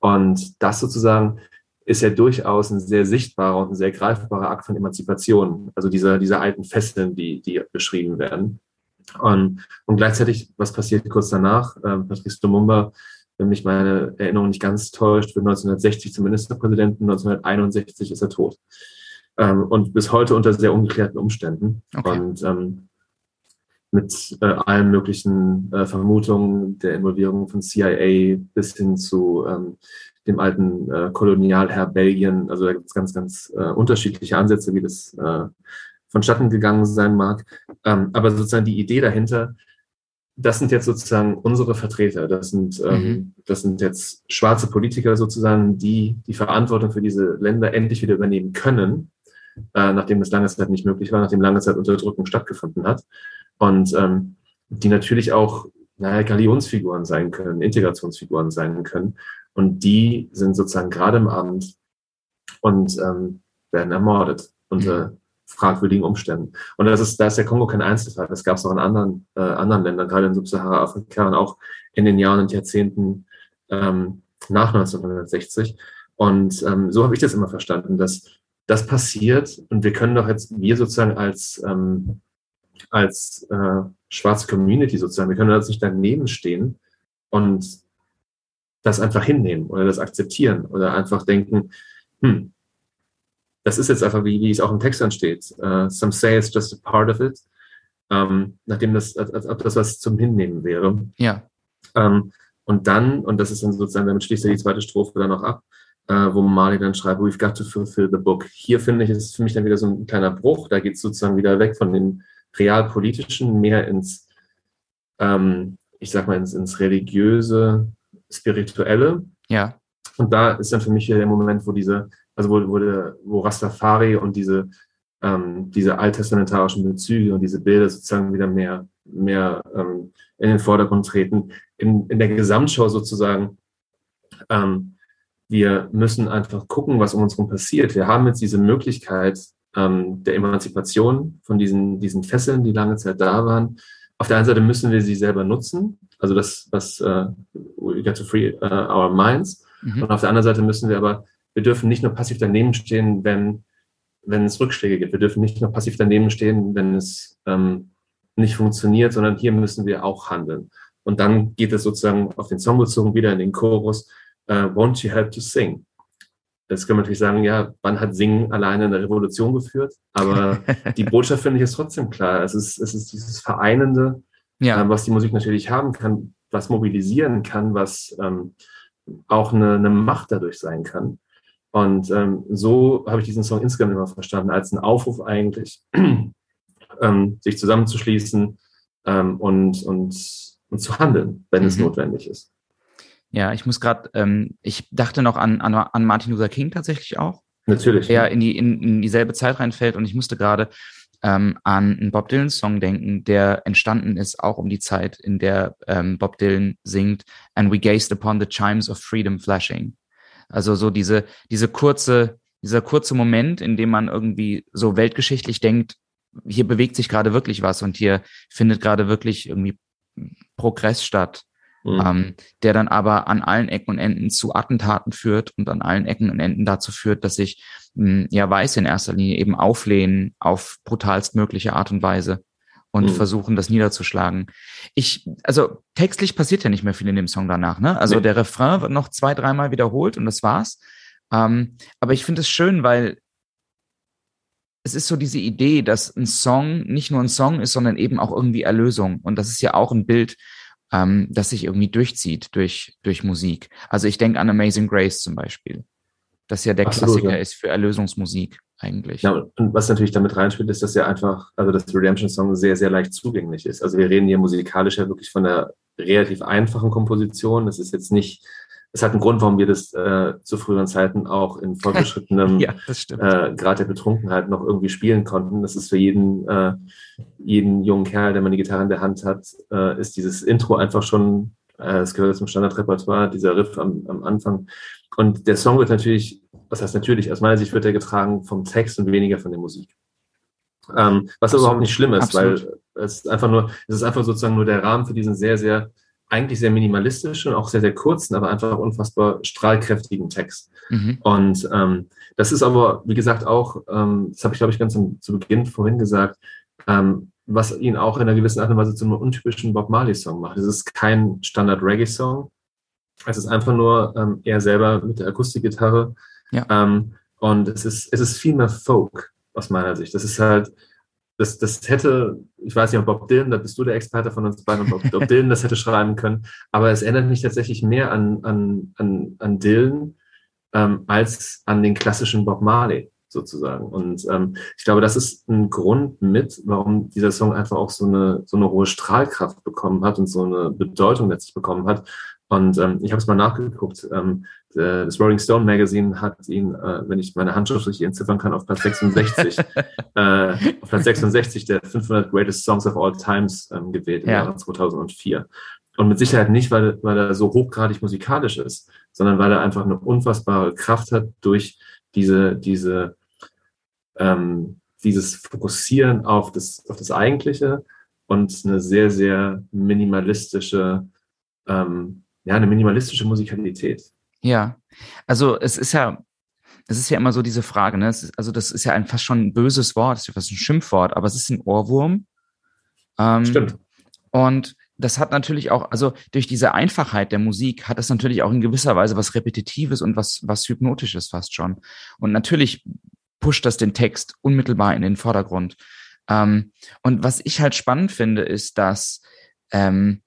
Und das sozusagen ist ja durchaus ein sehr sichtbarer und ein sehr greifbarer Akt von Emanzipation, also dieser, dieser alten Fesseln, die, die beschrieben werden. Und, und gleichzeitig, was passiert kurz danach? Ähm, Patrice Lumumba, wenn mich meine Erinnerung nicht ganz täuscht, wird 1960 zum Ministerpräsidenten, 1961 ist er tot. Ähm, und bis heute unter sehr ungeklärten Umständen. Okay. Und ähm, mit äh, allen möglichen äh, Vermutungen der Involvierung von CIA bis hin zu ähm, dem alten äh, Kolonialherr Belgien. Also da gibt es ganz, ganz äh, unterschiedliche Ansätze, wie das äh, vonstatten gegangen sein mag. Ähm, aber sozusagen die Idee dahinter, das sind jetzt sozusagen unsere Vertreter. Das sind, ähm, mhm. das sind jetzt schwarze Politiker sozusagen, die die Verantwortung für diese Länder endlich wieder übernehmen können, äh, nachdem das lange Zeit nicht möglich war, nachdem lange Zeit Unterdrückung stattgefunden hat und ähm, die natürlich auch naja, Galionsfiguren sein können, Integrationsfiguren sein können. Und die sind sozusagen gerade im Amt und ähm, werden ermordet unter mhm. fragwürdigen Umständen. Und das ist, da ist der Kongo kein Einzelfall. Das gab es auch in anderen, äh, anderen Ländern, gerade in Subsahara-Afrika und auch in den Jahren und Jahrzehnten ähm, nach 1960. Und ähm, so habe ich das immer verstanden, dass das passiert und wir können doch jetzt, wir sozusagen als ähm, als äh, schwarze Community sozusagen, wir können uns nicht daneben stehen und das einfach hinnehmen oder das akzeptieren oder einfach denken, hm, das ist jetzt einfach, wie, wie es auch im Text dann steht. Uh, some say it's just a part of it. Um, ähm, nachdem das, als, als ob das was zum Hinnehmen wäre. Ja. Um, ähm, und dann, und das ist dann sozusagen, damit schließt er die zweite Strophe dann noch ab, uh, wo Marley dann schreibt, we've got to fulfill the book. Hier finde ich, ist für mich dann wieder so ein kleiner Bruch. Da geht es sozusagen wieder weg von den realpolitischen mehr ins, ähm, ich sag mal, ins, ins religiöse, spirituelle. Ja. Und da ist dann für mich hier der Moment, wo diese, also wo, wo, der, wo Rastafari und diese, ähm, diese alttestamentarischen Bezüge und diese Bilder sozusagen wieder mehr, mehr ähm, in den Vordergrund treten. In, in der Gesamtschau sozusagen, ähm, wir müssen einfach gucken, was um uns herum passiert. Wir haben jetzt diese Möglichkeit, ähm, der Emanzipation von diesen, diesen Fesseln, die lange Zeit da waren. Auf der einen Seite müssen wir sie selber nutzen, also das, was uh, we get to free uh, our minds. Mhm. Und auf der anderen Seite müssen wir aber, wir dürfen nicht nur passiv daneben stehen, wenn, wenn es Rückschläge gibt. Wir dürfen nicht nur passiv daneben stehen, wenn es ähm, nicht funktioniert, sondern hier müssen wir auch handeln. Und dann geht es sozusagen auf den Song bezogen wieder in den Chorus, uh, won't you help to sing? Jetzt können wir natürlich sagen, ja, wann hat Singen alleine eine Revolution geführt? Aber die Botschaft finde ich ist trotzdem klar. Es ist, es ist dieses Vereinende, ja. äh, was die Musik natürlich haben kann, was mobilisieren kann, was ähm, auch eine, eine Macht dadurch sein kann. Und ähm, so habe ich diesen Song insgesamt immer verstanden, als einen Aufruf eigentlich, ähm, sich zusammenzuschließen ähm, und, und, und zu handeln, wenn mhm. es notwendig ist. Ja, ich muss gerade, ähm, ich dachte noch an, an, an Martin Luther King tatsächlich auch. Natürlich. Der in, die, in, in dieselbe Zeit reinfällt und ich musste gerade ähm, an einen Bob Dylan-Song denken, der entstanden ist auch um die Zeit, in der ähm, Bob Dylan singt And we gazed upon the chimes of freedom flashing. Also so diese, diese kurze, dieser kurze Moment, in dem man irgendwie so weltgeschichtlich denkt, hier bewegt sich gerade wirklich was und hier findet gerade wirklich irgendwie Progress statt, mhm. ähm, der dann aber an allen Ecken und Enden zu Attentaten führt und an allen Ecken und Enden dazu führt, dass sich mh, ja Weiße in erster Linie eben auflehnen auf brutalstmögliche Art und Weise und mhm. versuchen, das niederzuschlagen. Ich, also textlich passiert ja nicht mehr viel in dem Song danach, ne? Also nee. der Refrain wird noch zwei, dreimal wiederholt und das war's. Ähm, aber ich finde es schön, weil es ist so diese Idee, dass ein Song nicht nur ein Song ist, sondern eben auch irgendwie Erlösung. Und das ist ja auch ein Bild, ähm, das sich irgendwie durchzieht durch, durch Musik. Also ich denke an Amazing Grace zum Beispiel, das ja der Absolut, Klassiker ja. ist für Erlösungsmusik eigentlich. Ja, und was natürlich damit reinspielt, ist, dass ja einfach, also das Redemption Song sehr, sehr leicht zugänglich ist. Also wir reden hier musikalisch ja wirklich von einer relativ einfachen Komposition. Das ist jetzt nicht es hat einen Grund, warum wir das äh, zu früheren Zeiten auch in fortgeschrittenem ja, äh, Grad der Betrunkenheit noch irgendwie spielen konnten. Das ist für jeden, äh, jeden jungen Kerl, der mal eine Gitarre in der Hand hat, äh, ist dieses Intro einfach schon, äh, es gehört zum Standardrepertoire, dieser Riff am, am Anfang. Und der Song wird natürlich, was heißt natürlich, aus meiner Sicht wird er getragen vom Text und weniger von der Musik. Ähm, was Absolut. überhaupt nicht schlimm ist, Absolut. weil es ist einfach nur, es ist einfach sozusagen nur der Rahmen für diesen sehr, sehr eigentlich sehr minimalistischen, auch sehr, sehr kurzen, aber einfach unfassbar strahlkräftigen Text. Mhm. Und ähm, das ist aber, wie gesagt, auch, ähm, das habe ich, glaube ich, ganz am, zu Beginn vorhin gesagt, ähm, was ihn auch in einer gewissen Art und Weise zu einem untypischen Bob Marley-Song macht. Es ist kein Standard-Reggae-Song. Es ist einfach nur ähm, er selber mit der Akustikgitarre. Ja. Ähm, und es ist, es ist viel mehr Folk aus meiner Sicht. Das ist halt, das, das hätte, ich weiß nicht, ob Bob Dylan, da bist du der Experte von uns beiden, ob Bob Dylan das hätte schreiben können, aber es erinnert mich tatsächlich mehr an, an, an, an Dylan ähm, als an den klassischen Bob Marley sozusagen. Und ähm, ich glaube, das ist ein Grund mit, warum dieser Song einfach auch so eine, so eine hohe Strahlkraft bekommen hat und so eine Bedeutung letztlich bekommen hat. Und ähm, ich habe es mal nachgeguckt. Ähm, das Rolling Stone Magazine hat ihn, äh, wenn ich meine Handschrift richtig entziffern kann, auf Platz 66, äh, auf Platz 66 der 500 Greatest Songs of All Times ähm, gewählt im ja. Jahre 2004. Und mit Sicherheit nicht, weil, weil er so hochgradig musikalisch ist, sondern weil er einfach eine unfassbare Kraft hat durch diese, diese, ähm, dieses Fokussieren auf das, auf das Eigentliche und eine sehr, sehr minimalistische, ähm, ja, eine minimalistische Musikalität. Ja, also es ist ja, es ist ja immer so diese Frage, ne? Ist, also das ist ja ein fast schon ein böses Wort, das ist ja fast ein Schimpfwort, aber es ist ein Ohrwurm. Ähm, Stimmt. Und das hat natürlich auch, also durch diese Einfachheit der Musik hat es natürlich auch in gewisser Weise was Repetitives und was, was Hypnotisches fast schon. Und natürlich pusht das den Text unmittelbar in den Vordergrund. Ähm, und was ich halt spannend finde, ist, dass ähm,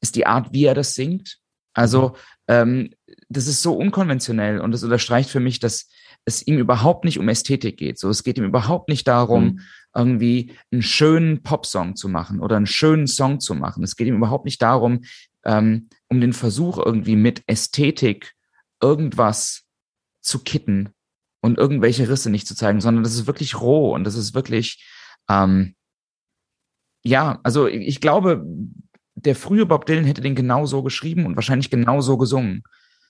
ist die Art, wie er das singt. Also ähm, das ist so unkonventionell und das unterstreicht für mich, dass es ihm überhaupt nicht um Ästhetik geht. So, es geht ihm überhaupt nicht darum, mhm. irgendwie einen schönen Popsong zu machen oder einen schönen Song zu machen. Es geht ihm überhaupt nicht darum, ähm, um den Versuch irgendwie mit Ästhetik irgendwas zu kitten und irgendwelche Risse nicht zu zeigen, sondern das ist wirklich roh und das ist wirklich, ähm, ja, also ich glaube, der frühe Bob Dylan hätte den genau so geschrieben und wahrscheinlich genau so gesungen.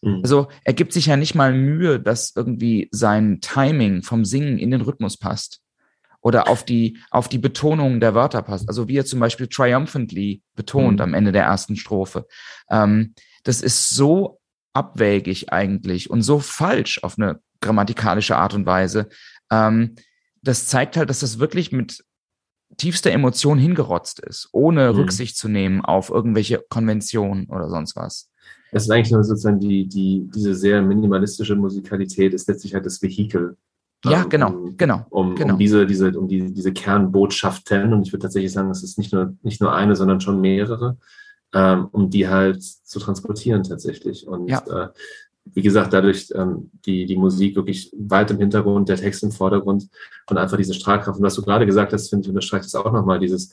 Mhm. Also er gibt sich ja nicht mal Mühe, dass irgendwie sein Timing vom Singen in den Rhythmus passt oder auf die, auf die Betonung der Wörter passt. Also wie er zum Beispiel triumphantly betont mhm. am Ende der ersten Strophe. Ähm, das ist so abwägig eigentlich und so falsch auf eine grammatikalische Art und Weise. Ähm, das zeigt halt, dass das wirklich mit tiefster Emotion hingerotzt ist, ohne mhm. Rücksicht zu nehmen auf irgendwelche Konventionen oder sonst was. Es ist eigentlich nur sozusagen die, die, diese sehr minimalistische Musikalität ist letztlich halt das Vehikel. Ja, ähm, genau, um, genau, um, genau. Um diese, diese, um die, diese Kernbotschaften, und ich würde tatsächlich sagen, es ist nicht nur, nicht nur eine, sondern schon mehrere, ähm, um die halt zu transportieren tatsächlich. Und ja. äh, wie gesagt, dadurch ähm, die, die Musik wirklich weit im Hintergrund, der Text im Vordergrund und einfach diese Strahlkraft. Und was du gerade gesagt hast, finde ich, unterstreicht das auch nochmal, dieses,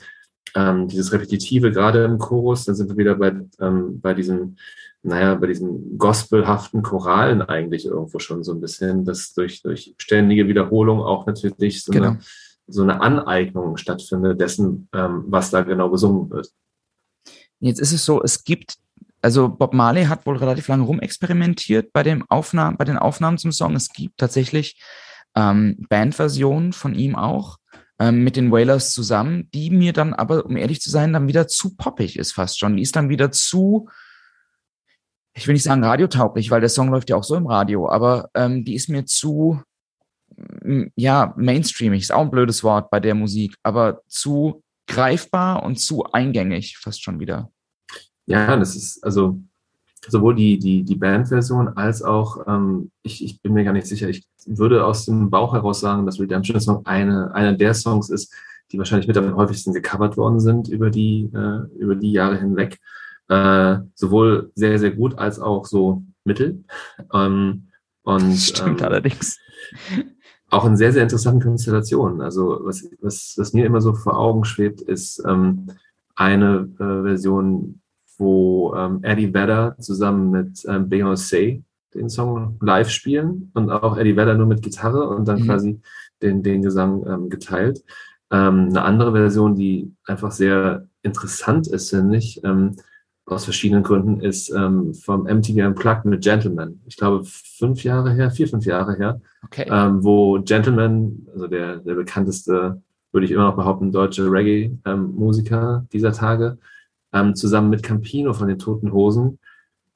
ähm, dieses Repetitive, gerade im Chorus, dann sind wir wieder bei, ähm, bei diesem, naja, bei diesen gospelhaften Choralen eigentlich irgendwo schon so ein bisschen, dass durch, durch ständige Wiederholung auch natürlich so, genau. eine, so eine Aneignung stattfindet dessen, ähm, was da genau gesungen wird. Jetzt ist es so, es gibt also Bob Marley hat wohl relativ lange rumexperimentiert bei, dem Aufnahmen, bei den Aufnahmen zum Song. Es gibt tatsächlich ähm, Bandversion von ihm auch ähm, mit den Wailers zusammen, die mir dann aber, um ehrlich zu sein, dann wieder zu poppig ist fast schon. Die ist dann wieder zu, ich will nicht sagen radiotauglich, weil der Song läuft ja auch so im Radio, aber ähm, die ist mir zu, ja, mainstreamig, ist auch ein blödes Wort bei der Musik, aber zu greifbar und zu eingängig fast schon wieder. Ja, das ist also sowohl die, die, die Bandversion als auch, ähm, ich, ich bin mir gar nicht sicher, ich würde aus dem Bauch heraus sagen, dass Redemption Song eine, einer der Songs ist, die wahrscheinlich mit am häufigsten gecovert worden sind über die, äh, über die Jahre hinweg. Äh, sowohl sehr, sehr gut als auch so mittel. Ähm, und, Stimmt ähm, allerdings. Auch in sehr, sehr interessanten Konstellationen. Also was, was, was mir immer so vor Augen schwebt, ist ähm, eine äh, Version, wo ähm, Eddie Vedder zusammen mit ähm, Beyoncé den Song live spielen und auch Eddie Vedder nur mit Gitarre und dann mhm. quasi den, den Gesang ähm, geteilt. Ähm, eine andere Version, die einfach sehr interessant ist, finde ich, ähm, aus verschiedenen Gründen, ist ähm, vom MTV Unplugged mit Gentleman. Ich glaube, fünf Jahre her, vier, fünf Jahre her, okay. ähm, wo Gentleman, also der, der bekannteste, würde ich immer noch behaupten, deutsche Reggae-Musiker ähm, dieser Tage, ähm, zusammen mit Campino von den Toten Hosen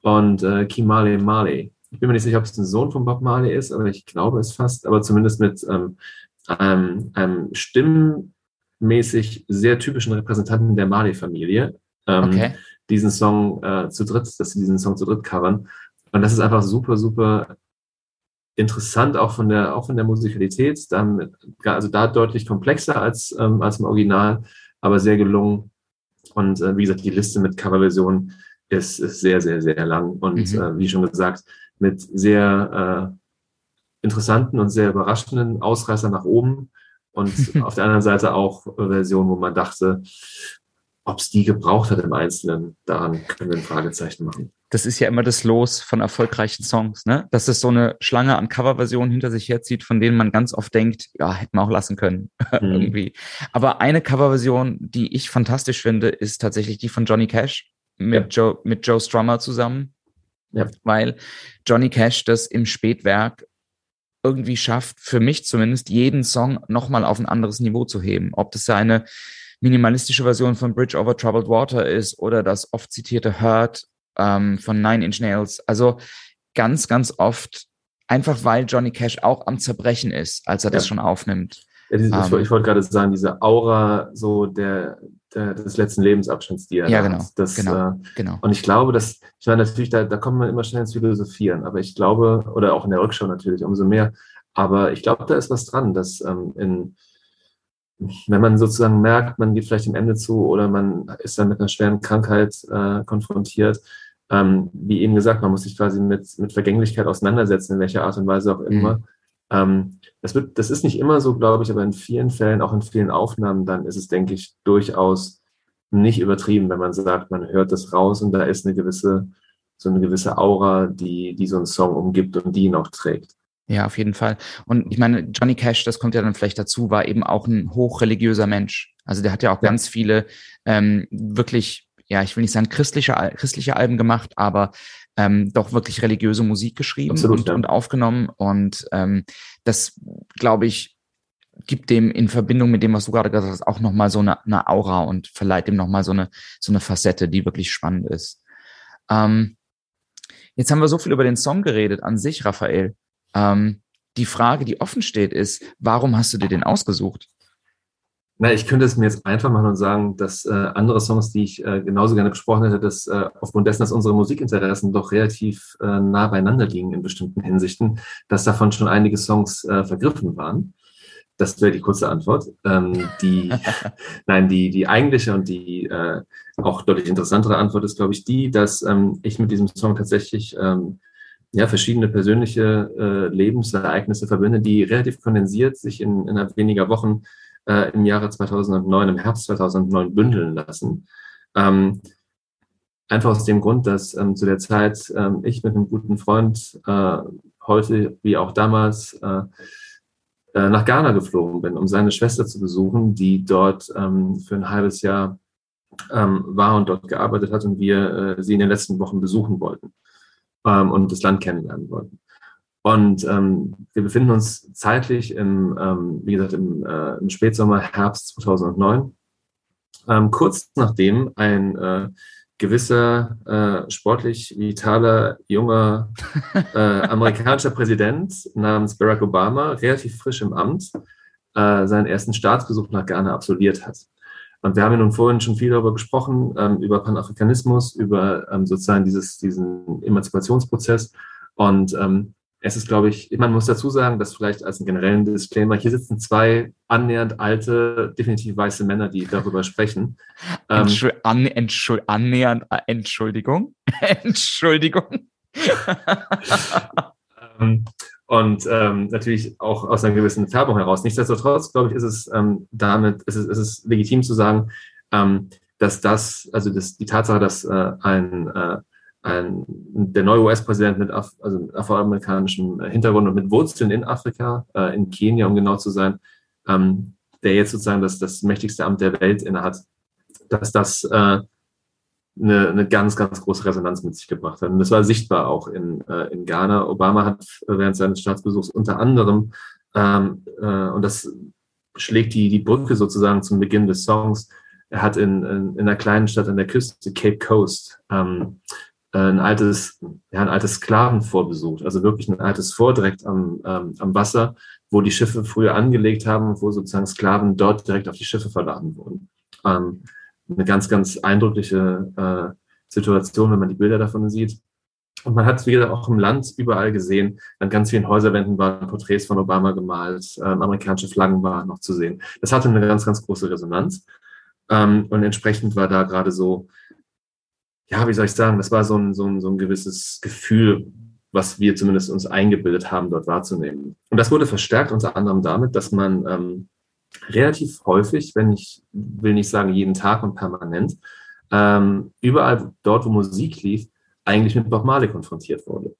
und äh, Kimale Marley. Ich bin mir nicht sicher, ob es ein Sohn von Bob Marley ist, aber ich glaube es fast, aber zumindest mit ähm, einem, einem stimmmäßig sehr typischen Repräsentanten der Marley-Familie. Ähm, okay. diesen Song äh, zu dritt, dass sie diesen Song zu dritt covern. Und das ist einfach super, super interessant, auch von der, auch von der Musikalität. Dann, also da deutlich komplexer als, ähm, als im Original, aber sehr gelungen. Und äh, wie gesagt, die Liste mit Coverversionen ist, ist sehr, sehr, sehr lang. Und mhm. äh, wie schon gesagt, mit sehr äh, interessanten und sehr überraschenden Ausreißern nach oben. Und auf der anderen Seite auch Versionen, wo man dachte, ob es die gebraucht hat im Einzelnen, daran können wir ein Fragezeichen machen. Das ist ja immer das Los von erfolgreichen Songs, ne? Dass es so eine Schlange an Coverversionen hinter sich herzieht, von denen man ganz oft denkt, ja, hätten wir auch lassen können. Mhm. Irgendwie. Aber eine Coverversion, die ich fantastisch finde, ist tatsächlich die von Johnny Cash mit, ja. Joe, mit Joe Strummer zusammen. Ja. Weil Johnny Cash das im Spätwerk irgendwie schafft, für mich zumindest, jeden Song nochmal auf ein anderes Niveau zu heben. Ob das seine minimalistische Version von Bridge over Troubled Water ist oder das oft zitierte Hurt ähm, von Nine Inch Nails. Also ganz, ganz oft, einfach weil Johnny Cash auch am Zerbrechen ist, als er ja. das schon aufnimmt. Ja, diese, um, ich, ähm, ich wollte gerade sagen, diese Aura so der, der, des letzten Lebensabschnitts, die er ja, genau, Das, genau, äh, genau. Und ich glaube, dass, ich meine, natürlich, da, da kommt man immer schnell ins Philosophieren, aber ich glaube, oder auch in der Rückschau natürlich umso mehr, aber ich glaube, da ist was dran, dass ähm, in, wenn man sozusagen merkt, man geht vielleicht dem Ende zu oder man ist dann mit einer schweren Krankheit äh, konfrontiert, ähm, wie eben gesagt, man muss sich quasi mit, mit Vergänglichkeit auseinandersetzen, in welcher Art und Weise auch immer. Mhm. Ähm, das, wird, das ist nicht immer so, glaube ich, aber in vielen Fällen, auch in vielen Aufnahmen, dann ist es, denke ich, durchaus nicht übertrieben, wenn man sagt, man hört das raus und da ist eine gewisse, so eine gewisse Aura, die, die so einen Song umgibt und die ihn auch trägt. Ja, auf jeden Fall. Und ich meine, Johnny Cash, das kommt ja dann vielleicht dazu, war eben auch ein hochreligiöser Mensch. Also der hat ja auch ja. ganz viele ähm, wirklich, ja, ich will nicht sagen christliche, christliche Alben gemacht, aber ähm, doch wirklich religiöse Musik geschrieben Absolut, und, ja. und aufgenommen. Und ähm, das, glaube ich, gibt dem in Verbindung mit dem, was du gerade gesagt hast, auch nochmal so eine, eine Aura und verleiht dem nochmal so eine, so eine Facette, die wirklich spannend ist. Ähm, jetzt haben wir so viel über den Song geredet an sich, Raphael. Ähm, die Frage, die offen steht, ist, warum hast du dir den ausgesucht? Na, ich könnte es mir jetzt einfach machen und sagen, dass äh, andere Songs, die ich äh, genauso gerne besprochen hätte, dass äh, aufgrund dessen, dass unsere Musikinteressen doch relativ äh, nah beieinander liegen in bestimmten Hinsichten, dass davon schon einige Songs äh, vergriffen waren. Das wäre die kurze Antwort. Ähm, die, nein, die, die eigentliche und die äh, auch deutlich interessantere Antwort ist, glaube ich, die, dass ähm, ich mit diesem Song tatsächlich ähm, ja, verschiedene persönliche äh, Lebensereignisse verbinde, die relativ kondensiert sich in, innerhalb weniger Wochen äh, im Jahre 2009, im Herbst 2009 bündeln lassen. Ähm, einfach aus dem Grund, dass ähm, zu der Zeit ähm, ich mit einem guten Freund äh, heute wie auch damals äh, äh, nach Ghana geflogen bin, um seine Schwester zu besuchen, die dort ähm, für ein halbes Jahr ähm, war und dort gearbeitet hat und wir äh, sie in den letzten Wochen besuchen wollten ähm, und das Land kennenlernen wollten. Und ähm, wir befinden uns zeitlich im, ähm, wie gesagt, im, äh, im Spätsommer, Herbst 2009, ähm, kurz nachdem ein äh, gewisser äh, sportlich vitaler junger äh, amerikanischer Präsident namens Barack Obama relativ frisch im Amt äh, seinen ersten Staatsbesuch nach Ghana absolviert hat. Und wir haben ja nun vorhin schon viel darüber gesprochen, ähm, über Panafrikanismus, über ähm, sozusagen dieses, diesen Emanzipationsprozess. Und ähm, es ist, glaube ich, man muss dazu sagen, dass vielleicht als einen generellen Disclaimer, hier sitzen zwei annähernd alte, definitiv weiße Männer, die darüber sprechen. Ähm, Entschuld, an, Entschuld, annähernd, äh, Entschuldigung. Entschuldigung. ähm, und ähm, natürlich auch aus einer gewissen Färbung heraus. Nichtsdestotrotz, glaube ich, ist es ähm, damit, ist es, ist es legitim zu sagen, ähm, dass das, also das, die Tatsache, dass äh, ein äh, ein, der neue US-Präsident mit Af also afroamerikanischem Hintergrund und mit Wurzeln in Afrika, äh, in Kenia, um genau zu sein, ähm, der jetzt sozusagen das, das mächtigste Amt der Welt innehat, dass das äh, eine, eine ganz, ganz große Resonanz mit sich gebracht hat. Und das war sichtbar auch in, äh, in Ghana. Obama hat während seines Staatsbesuchs unter anderem, ähm, äh, und das schlägt die, die Brücke sozusagen zum Beginn des Songs, er hat in, in, in einer kleinen Stadt an der Küste, Cape Coast, ähm, äh, ein altes, ja, ein altes Sklavenfort besucht, also wirklich ein altes Fort direkt am, ähm, am Wasser, wo die Schiffe früher angelegt haben, wo sozusagen Sklaven dort direkt auf die Schiffe verladen wurden. Ähm, eine ganz, ganz eindrückliche äh, Situation, wenn man die Bilder davon sieht. Und man hat, wie gesagt, auch im Land überall gesehen, an ganz vielen Häuserwänden waren Porträts von Obama gemalt, ähm, amerikanische Flaggen waren noch zu sehen. Das hatte eine ganz, ganz große Resonanz. Ähm, und entsprechend war da gerade so ja, wie soll ich sagen, das war so ein, so ein, so ein gewisses Gefühl, was wir zumindest uns eingebildet haben, dort wahrzunehmen. Und das wurde verstärkt unter anderem damit, dass man ähm, relativ häufig, wenn ich will nicht sagen jeden Tag und permanent, ähm, überall dort, wo Musik lief, eigentlich mit Bob Marley konfrontiert wurde.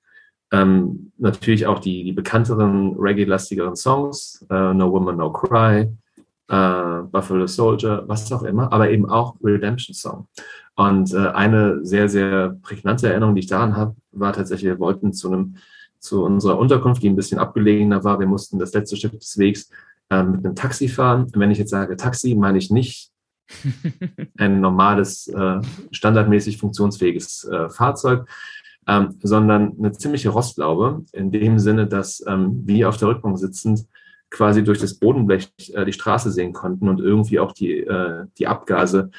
Ähm, natürlich auch die, die bekannteren Reggae-lastigeren Songs, äh, No Woman, No Cry, äh, Buffalo Soldier, was auch immer, aber eben auch Redemption Song. Und äh, eine sehr, sehr prägnante Erinnerung, die ich daran habe, war tatsächlich, wir wollten zu einem zu unserer Unterkunft, die ein bisschen abgelegener war. Wir mussten das letzte Stück des Wegs äh, mit einem Taxi fahren. Und wenn ich jetzt sage Taxi, meine ich nicht ein normales, äh, standardmäßig funktionsfähiges äh, Fahrzeug, ähm, sondern eine ziemliche Rostlaube, in dem Sinne, dass ähm, wir auf der Rückbank sitzend quasi durch das Bodenblech äh, die Straße sehen konnten und irgendwie auch die, äh, die Abgase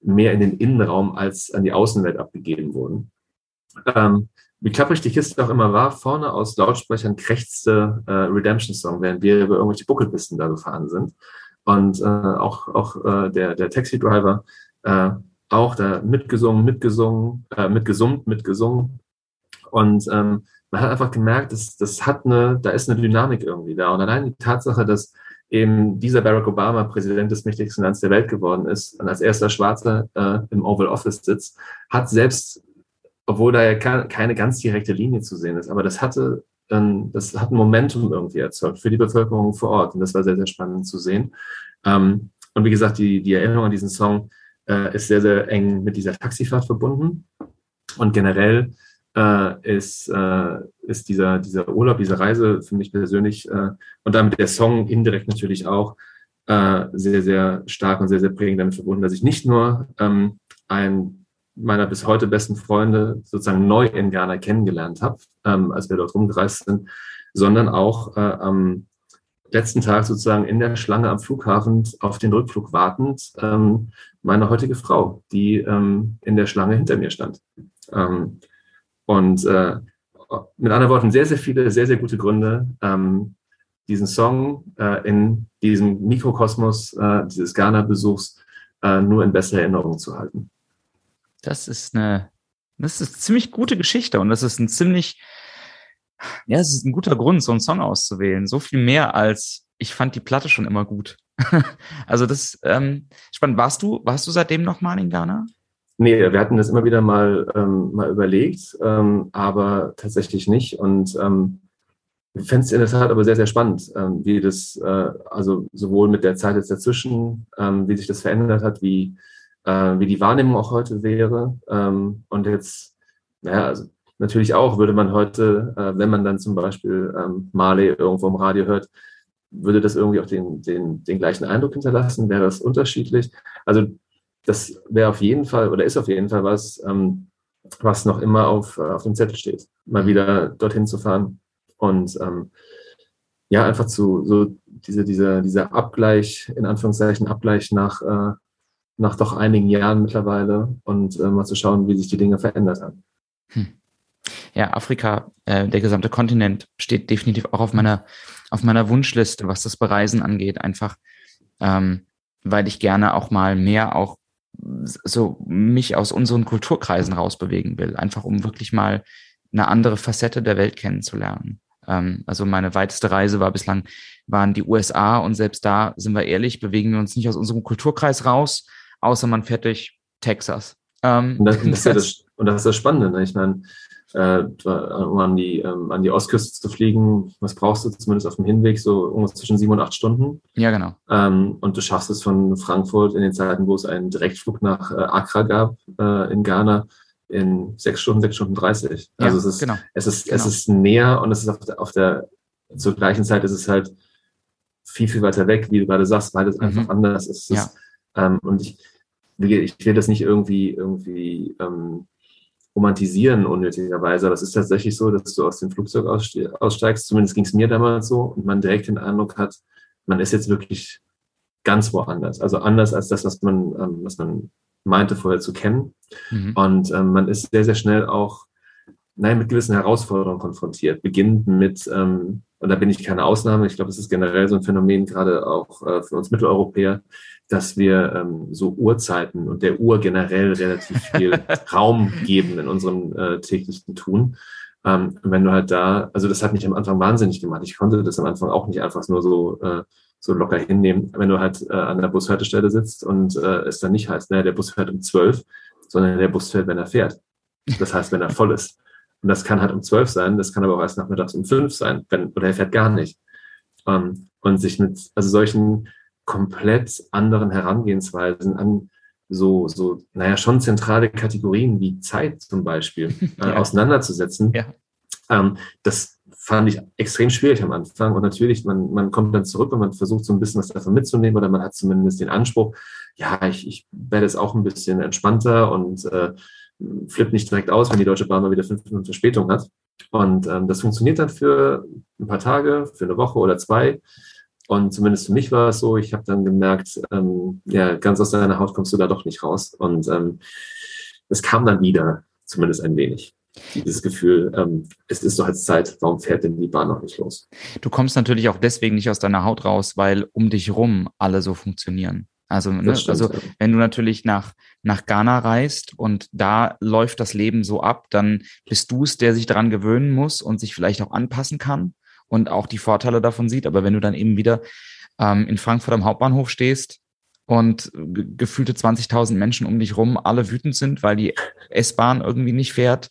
mehr in den Innenraum als an die Außenwelt abgegeben wurden. Ähm, wie klapprig die Kiste auch immer war, vorne aus Lautsprechern krächzte äh, Redemption-Song, während wir über irgendwelche Buckelpisten da gefahren sind. Und äh, auch, auch äh, der, der Taxi-Driver äh, auch da mitgesungen, mitgesungen, äh, mitgesummt, mitgesungen. Und ähm, man hat einfach gemerkt, dass das hat eine, da ist eine Dynamik irgendwie da. Und allein die Tatsache, dass eben dieser Barack Obama Präsident des mächtigsten Landes der Welt geworden ist und als erster Schwarzer äh, im Oval Office sitzt, hat selbst, obwohl da ja keine ganz direkte Linie zu sehen ist, aber das hatte, ähm, das hat ein Momentum irgendwie erzeugt für die Bevölkerung vor Ort. Und das war sehr, sehr spannend zu sehen. Ähm, und wie gesagt, die, die Erinnerung an diesen Song äh, ist sehr, sehr eng mit dieser Taxifahrt verbunden. Und generell äh, ist, äh, ist dieser, dieser Urlaub, diese Reise für mich persönlich und damit der Song indirekt natürlich auch sehr, sehr stark und sehr, sehr prägend damit verbunden, dass ich nicht nur ähm, einen meiner bis heute besten Freunde sozusagen neu in Ghana kennengelernt habe, ähm, als wir dort rumgereist sind, sondern auch äh, am letzten Tag sozusagen in der Schlange am Flughafen auf den Rückflug wartend ähm, meine heutige Frau, die ähm, in der Schlange hinter mir stand. Ähm, und äh, mit anderen Worten, sehr, sehr viele, sehr, sehr gute Gründe, ähm, diesen Song äh, in diesem Mikrokosmos äh, dieses Ghana-Besuchs äh, nur in besser Erinnerung zu halten. Das ist eine, das ist eine ziemlich gute Geschichte und das ist ein ziemlich, ja, es ist ein guter Grund, so einen Song auszuwählen. So viel mehr als ich fand die Platte schon immer gut. also das ähm, spannend. Warst du, warst du seitdem nochmal in Ghana? Nee, wir hatten das immer wieder mal, ähm, mal überlegt, ähm, aber tatsächlich nicht. Und ähm, ich fände es in der Tat aber sehr, sehr spannend, ähm, wie das, äh, also sowohl mit der Zeit jetzt dazwischen, ähm, wie sich das verändert hat, wie, äh, wie die Wahrnehmung auch heute wäre. Ähm, und jetzt, naja, also natürlich auch, würde man heute, äh, wenn man dann zum Beispiel ähm, Marley irgendwo im Radio hört, würde das irgendwie auch den, den, den gleichen Eindruck hinterlassen? Wäre das unterschiedlich? Also das wäre auf jeden Fall oder ist auf jeden Fall was, ähm, was noch immer auf, auf dem Zettel steht, mal wieder dorthin zu fahren und ähm, ja, einfach zu so diese, dieser, dieser Abgleich, in Anführungszeichen Abgleich nach, äh, nach doch einigen Jahren mittlerweile und äh, mal zu schauen, wie sich die Dinge verändert haben. Hm. Ja, Afrika, äh, der gesamte Kontinent steht definitiv auch auf meiner, auf meiner Wunschliste, was das Bereisen angeht, einfach ähm, weil ich gerne auch mal mehr auch so mich aus unseren Kulturkreisen rausbewegen will, einfach um wirklich mal eine andere Facette der Welt kennenzulernen. Ähm, also meine weiteste Reise war bislang, waren die USA und selbst da, sind wir ehrlich, bewegen wir uns nicht aus unserem Kulturkreis raus, außer man fährt durch Texas. Ähm, und, das, das ist ja das, und das ist das Spannende. Ne? Ich meine, äh, um an die, ähm, an die Ostküste zu fliegen, was brauchst du zumindest auf dem Hinweg? So irgendwas zwischen sieben und acht Stunden. Ja, genau. Ähm, und du schaffst es von Frankfurt in den Zeiten, wo es einen Direktflug nach äh, Accra gab, äh, in Ghana, in sechs Stunden, sechs Stunden dreißig. Ja, also es ist, genau. es ist, genau. es ist näher und es ist auf der, auf der, zur gleichen Zeit ist es halt viel, viel weiter weg, wie du gerade sagst, weil es mhm. einfach anders ist. Ja. ähm, und ich, ich will das nicht irgendwie, irgendwie ähm, romantisieren unnötigerweise, aber es ist tatsächlich so, dass du aus dem Flugzeug aussteigst, zumindest ging es mir damals so, und man direkt den Eindruck hat, man ist jetzt wirklich ganz woanders. Also anders als das, was man, ähm, was man meinte vorher zu kennen. Mhm. Und ähm, man ist sehr, sehr schnell auch nein, mit gewissen Herausforderungen konfrontiert. Beginnend mit, ähm, und da bin ich keine Ausnahme, ich glaube, es ist generell so ein Phänomen, gerade auch äh, für uns Mitteleuropäer, dass wir ähm, so Uhrzeiten und der Uhr generell relativ viel Raum geben in unserem äh, täglichen Tun. Ähm, wenn du halt da, also das hat mich am Anfang wahnsinnig gemacht. Ich konnte das am Anfang auch nicht einfach nur so, äh, so locker hinnehmen, wenn du halt äh, an der Bushaltestelle sitzt und äh, es dann nicht heißt, naja, der Bus fährt um zwölf, sondern der Bus fährt, wenn er fährt. Das heißt, wenn er voll ist. Und das kann halt um zwölf sein, das kann aber auch erst nachmittags um fünf sein, wenn, oder er fährt gar nicht. Ähm, und sich mit, also solchen komplett anderen Herangehensweisen an so, so, naja, schon zentrale Kategorien wie Zeit zum Beispiel äh, ja. auseinanderzusetzen. Ja. Ähm, das fand ich extrem schwierig am Anfang. Und natürlich, man, man kommt dann zurück und man versucht so ein bisschen was davon mitzunehmen oder man hat zumindest den Anspruch, ja, ich, ich werde jetzt auch ein bisschen entspannter und äh, flippt nicht direkt aus, wenn die Deutsche Bahn mal wieder fünf Minuten Verspätung hat. Und ähm, das funktioniert dann für ein paar Tage, für eine Woche oder zwei. Und zumindest für mich war es so, ich habe dann gemerkt, ähm, ja, ganz aus deiner Haut kommst du da doch nicht raus. Und ähm, es kam dann wieder, zumindest ein wenig. Dieses Gefühl, ähm, es ist doch jetzt Zeit, warum fährt denn die Bahn noch nicht los? Du kommst natürlich auch deswegen nicht aus deiner Haut raus, weil um dich rum alle so funktionieren. Also, ne, also wenn du natürlich nach, nach Ghana reist und da läuft das Leben so ab, dann bist du es, der sich daran gewöhnen muss und sich vielleicht auch anpassen kann und auch die Vorteile davon sieht. Aber wenn du dann eben wieder ähm, in Frankfurt am Hauptbahnhof stehst und gefühlte 20.000 Menschen um dich rum alle wütend sind, weil die S-Bahn irgendwie nicht fährt,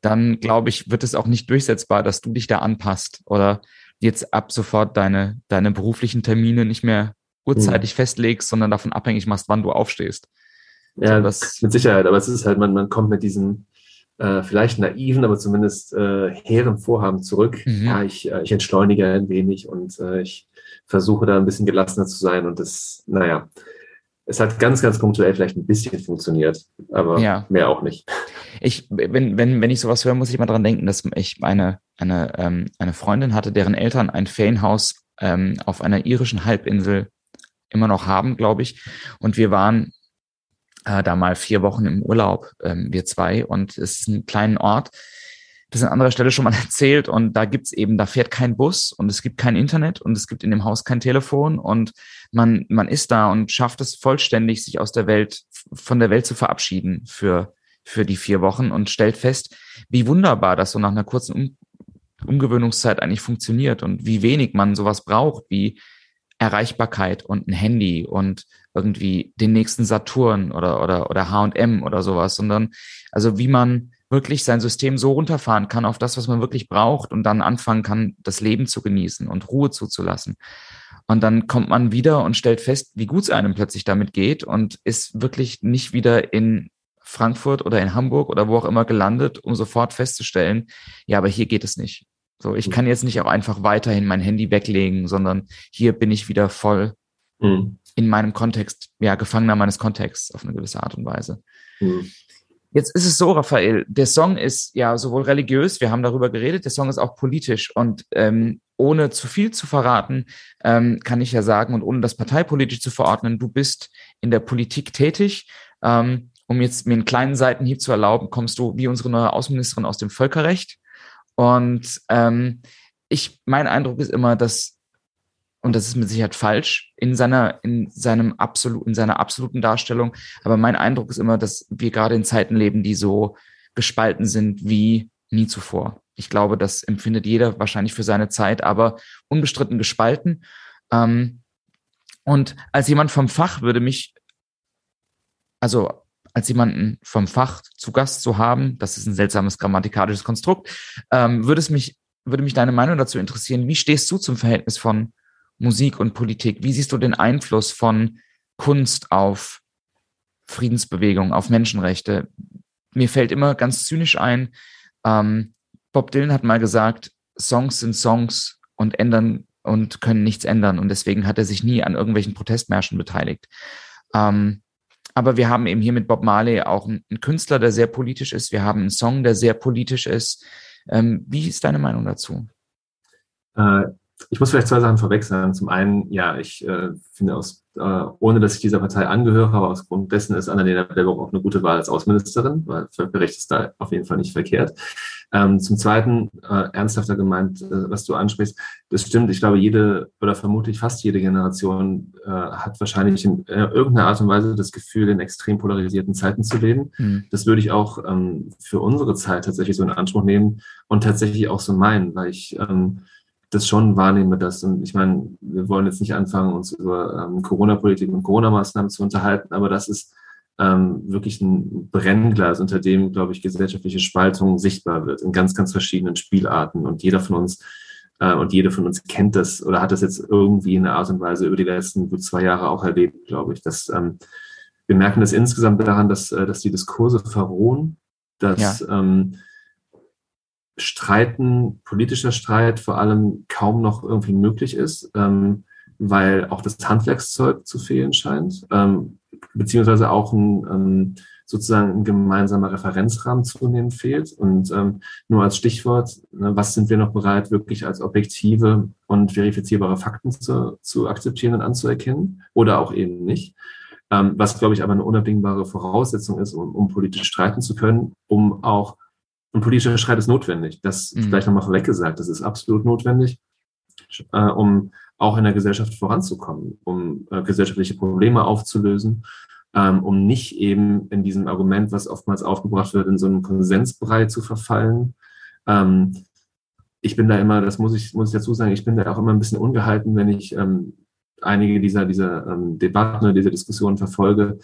dann glaube ich, wird es auch nicht durchsetzbar, dass du dich da anpasst oder jetzt ab sofort deine, deine beruflichen Termine nicht mehr uhrzeitig mhm. festlegst, sondern davon abhängig machst, wann du aufstehst. Ja, so, das mit Sicherheit. Aber es ist halt, man, man kommt mit diesen äh, vielleicht naiven, aber zumindest äh, hehren Vorhaben zurück. Mhm. Ja, ich, äh, ich entschleunige ein wenig und äh, ich versuche da ein bisschen gelassener zu sein. Und das, naja, es hat ganz, ganz punktuell vielleicht ein bisschen funktioniert, aber ja. mehr auch nicht. Ich, wenn, wenn, wenn ich sowas höre, muss ich mal dran denken, dass ich eine, eine, ähm, eine Freundin hatte, deren Eltern ein Ferienhaus ähm, auf einer irischen Halbinsel immer noch haben, glaube ich. Und wir waren äh, da mal vier Wochen im Urlaub, ähm, wir zwei. Und es ist ein kleiner Ort, das an anderer Stelle schon mal erzählt. Und da gibt's eben, da fährt kein Bus und es gibt kein Internet und es gibt in dem Haus kein Telefon und man, man ist da und schafft es vollständig, sich aus der Welt, von der Welt zu verabschieden für, für die vier Wochen und stellt fest, wie wunderbar das so nach einer kurzen um Umgewöhnungszeit eigentlich funktioniert und wie wenig man sowas braucht, wie Erreichbarkeit und ein Handy und irgendwie den nächsten Saturn oder, oder, oder H&M oder sowas, sondern also wie man wirklich sein System so runterfahren kann auf das, was man wirklich braucht und dann anfangen kann, das Leben zu genießen und Ruhe zuzulassen. Und dann kommt man wieder und stellt fest, wie gut es einem plötzlich damit geht und ist wirklich nicht wieder in Frankfurt oder in Hamburg oder wo auch immer gelandet, um sofort festzustellen, ja, aber hier geht es nicht. So, ich mhm. kann jetzt nicht auch einfach weiterhin mein Handy weglegen, sondern hier bin ich wieder voll mhm. in meinem Kontext, ja, Gefangener meines Kontexts auf eine gewisse Art und Weise. Mhm. Jetzt ist es so, Raphael, der Song ist ja sowohl religiös, wir haben darüber geredet, der Song ist auch politisch und ähm, ohne zu viel zu verraten, ähm, kann ich ja sagen und ohne das parteipolitisch zu verordnen, du bist in der Politik tätig. Ähm, um jetzt mir einen kleinen Seitenhieb zu erlauben, kommst du wie unsere neue Außenministerin aus dem Völkerrecht. Und ähm, ich, mein Eindruck ist immer, dass, und das ist mit Sicherheit falsch, in seiner, in seinem absolut, in seiner absoluten Darstellung, aber mein Eindruck ist immer, dass wir gerade in Zeiten leben, die so gespalten sind wie nie zuvor. Ich glaube, das empfindet jeder wahrscheinlich für seine Zeit, aber unbestritten gespalten. Ähm, und als jemand vom Fach würde mich, also als jemanden vom Fach zu Gast zu haben, das ist ein seltsames grammatikalisches Konstrukt, ähm, würde es mich, würde mich deine Meinung dazu interessieren. Wie stehst du zum Verhältnis von Musik und Politik? Wie siehst du den Einfluss von Kunst auf Friedensbewegung, auf Menschenrechte? Mir fällt immer ganz zynisch ein, ähm, Bob Dylan hat mal gesagt, Songs sind Songs und ändern und können nichts ändern. Und deswegen hat er sich nie an irgendwelchen Protestmärschen beteiligt. Ähm, aber wir haben eben hier mit Bob Marley auch einen, Künstler, der sehr politisch ist. Wir haben einen Song, der sehr politisch ist. Ähm, wie ist deine Meinung dazu? Äh, ich muss vielleicht zwei Sachen vorweg sagen. Zum einen, ja, ich äh, finde aus äh, ohne dass ich dieser Partei angehöre, aber aus Grund dessen ist Annalena Baerbock auch eine gute Wahl als Außenministerin, weil Völkerrecht ist da auf jeden Fall nicht verkehrt. Ähm, zum Zweiten, äh, ernsthafter gemeint, äh, was du ansprichst, das stimmt. Ich glaube, jede oder vermutlich fast jede Generation äh, hat wahrscheinlich in äh, irgendeiner Art und Weise das Gefühl, in extrem polarisierten Zeiten zu leben. Mhm. Das würde ich auch ähm, für unsere Zeit tatsächlich so in Anspruch nehmen und tatsächlich auch so meinen, weil ich ähm, das schon wahrnehme, dass, und ich meine, wir wollen jetzt nicht anfangen, uns über ähm, Corona-Politik und Corona-Maßnahmen zu unterhalten, aber das ist ähm, wirklich ein Brennglas, unter dem, glaube ich, gesellschaftliche Spaltung sichtbar wird in ganz, ganz verschiedenen Spielarten. Und jeder von uns äh, und jede von uns kennt das oder hat das jetzt irgendwie in einer Art und Weise über die letzten gut zwei Jahre auch erlebt, glaube ich. Dass, ähm, wir merken das insgesamt daran, dass, äh, dass die Diskurse verrohen, dass ja. ähm, Streiten, politischer Streit vor allem kaum noch irgendwie möglich ist, ähm, weil auch das Handwerkszeug zu fehlen scheint, ähm, beziehungsweise auch ein ähm, sozusagen ein gemeinsamer Referenzrahmen zunehmend fehlt. Und ähm, nur als Stichwort, ne, was sind wir noch bereit, wirklich als objektive und verifizierbare Fakten zu, zu akzeptieren und anzuerkennen oder auch eben nicht. Ähm, was, glaube ich, aber eine unabdingbare Voraussetzung ist, um, um politisch streiten zu können, um auch und politischer Streit ist notwendig. Das mhm. vielleicht nochmal vorweg gesagt, das ist absolut notwendig, äh, um auch in der Gesellschaft voranzukommen, um äh, gesellschaftliche Probleme aufzulösen, ähm, um nicht eben in diesem Argument, was oftmals aufgebracht wird, in so einen Konsensbrei zu verfallen. Ähm, ich bin da immer, das muss ich, muss ich dazu sagen, ich bin da auch immer ein bisschen ungehalten, wenn ich ähm, einige dieser, dieser ähm, Debatten oder dieser Diskussionen verfolge,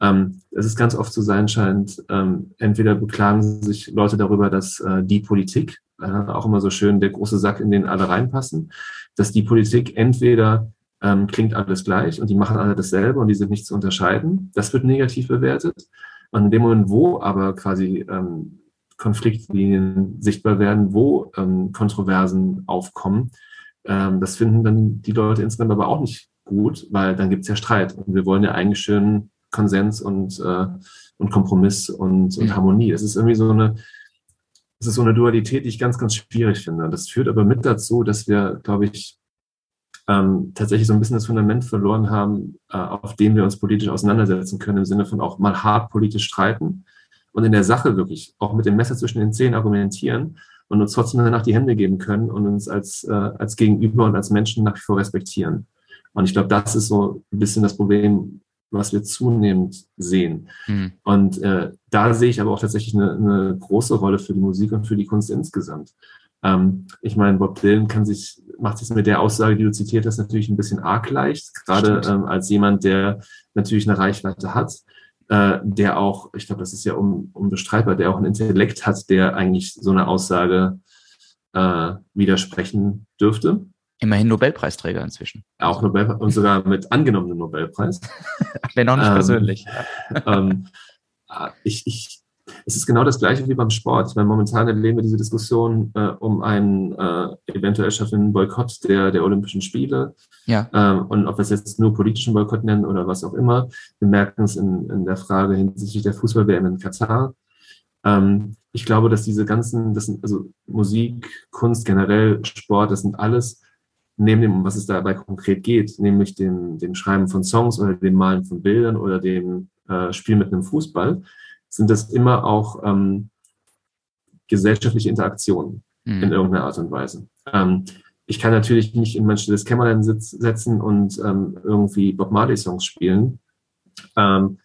ähm, es ist ganz oft zu sein scheint, ähm, entweder beklagen sich Leute darüber, dass äh, die Politik, äh, auch immer so schön der große Sack, in den alle reinpassen, dass die Politik entweder ähm, klingt alles gleich und die machen alle dasselbe und die sind nicht zu unterscheiden. Das wird negativ bewertet. Und in dem Moment, wo aber quasi ähm, Konfliktlinien sichtbar werden, wo ähm, Kontroversen aufkommen, ähm, das finden dann die Leute insgesamt aber auch nicht gut, weil dann gibt es ja Streit. Und wir wollen ja eigentlich schön Konsens und, äh, und Kompromiss und, und Harmonie. Es ist irgendwie so eine, es ist so eine Dualität, die ich ganz, ganz schwierig finde. Das führt aber mit dazu, dass wir, glaube ich, ähm, tatsächlich so ein bisschen das Fundament verloren haben, äh, auf dem wir uns politisch auseinandersetzen können, im Sinne von auch mal hart politisch streiten und in der Sache wirklich auch mit dem Messer zwischen den Zähnen argumentieren und uns trotzdem danach die Hände geben können und uns als, äh, als Gegenüber und als Menschen nach wie vor respektieren. Und ich glaube, das ist so ein bisschen das Problem, was wir zunehmend sehen. Mhm. Und äh, da sehe ich aber auch tatsächlich eine, eine, große Rolle für die Musik und für die Kunst insgesamt. Ähm, ich meine, Bob Dylan kann sich, macht sich mit der Aussage, die du zitiert hast, natürlich ein bisschen arg leicht, gerade ähm, als jemand, der natürlich eine Reichweite hat, äh, der auch, ich glaube, das ist ja un, unbestreitbar, der auch ein Intellekt hat, der eigentlich so eine Aussage äh, widersprechen dürfte. Immerhin Nobelpreisträger inzwischen. Auch Nobelpreis und sogar mit angenommenem Nobelpreis. Wenn auch nicht ähm, persönlich. ähm, ah, ich, ich, es ist genau das Gleiche wie beim Sport. Ich meine, momentan erleben wir diese Diskussion äh, um einen äh, eventuell schaffenden Boykott der, der Olympischen Spiele. Ja. Ähm, und ob wir es jetzt nur politischen Boykott nennen oder was auch immer. Wir merken es in, in der Frage hinsichtlich der Fußball-WM in Katar. Ähm, ich glaube, dass diese ganzen, das sind also Musik, Kunst, generell Sport, das sind alles neben dem, um was es dabei konkret geht, nämlich dem, dem Schreiben von Songs oder dem Malen von Bildern oder dem äh, Spiel mit einem Fußball, sind das immer auch ähm, gesellschaftliche Interaktionen mhm. in irgendeiner Art und Weise. Ähm, ich kann natürlich nicht in mein stilles Kämmerlein sitz, setzen und ähm, irgendwie Bob Marley-Songs spielen. Ähm,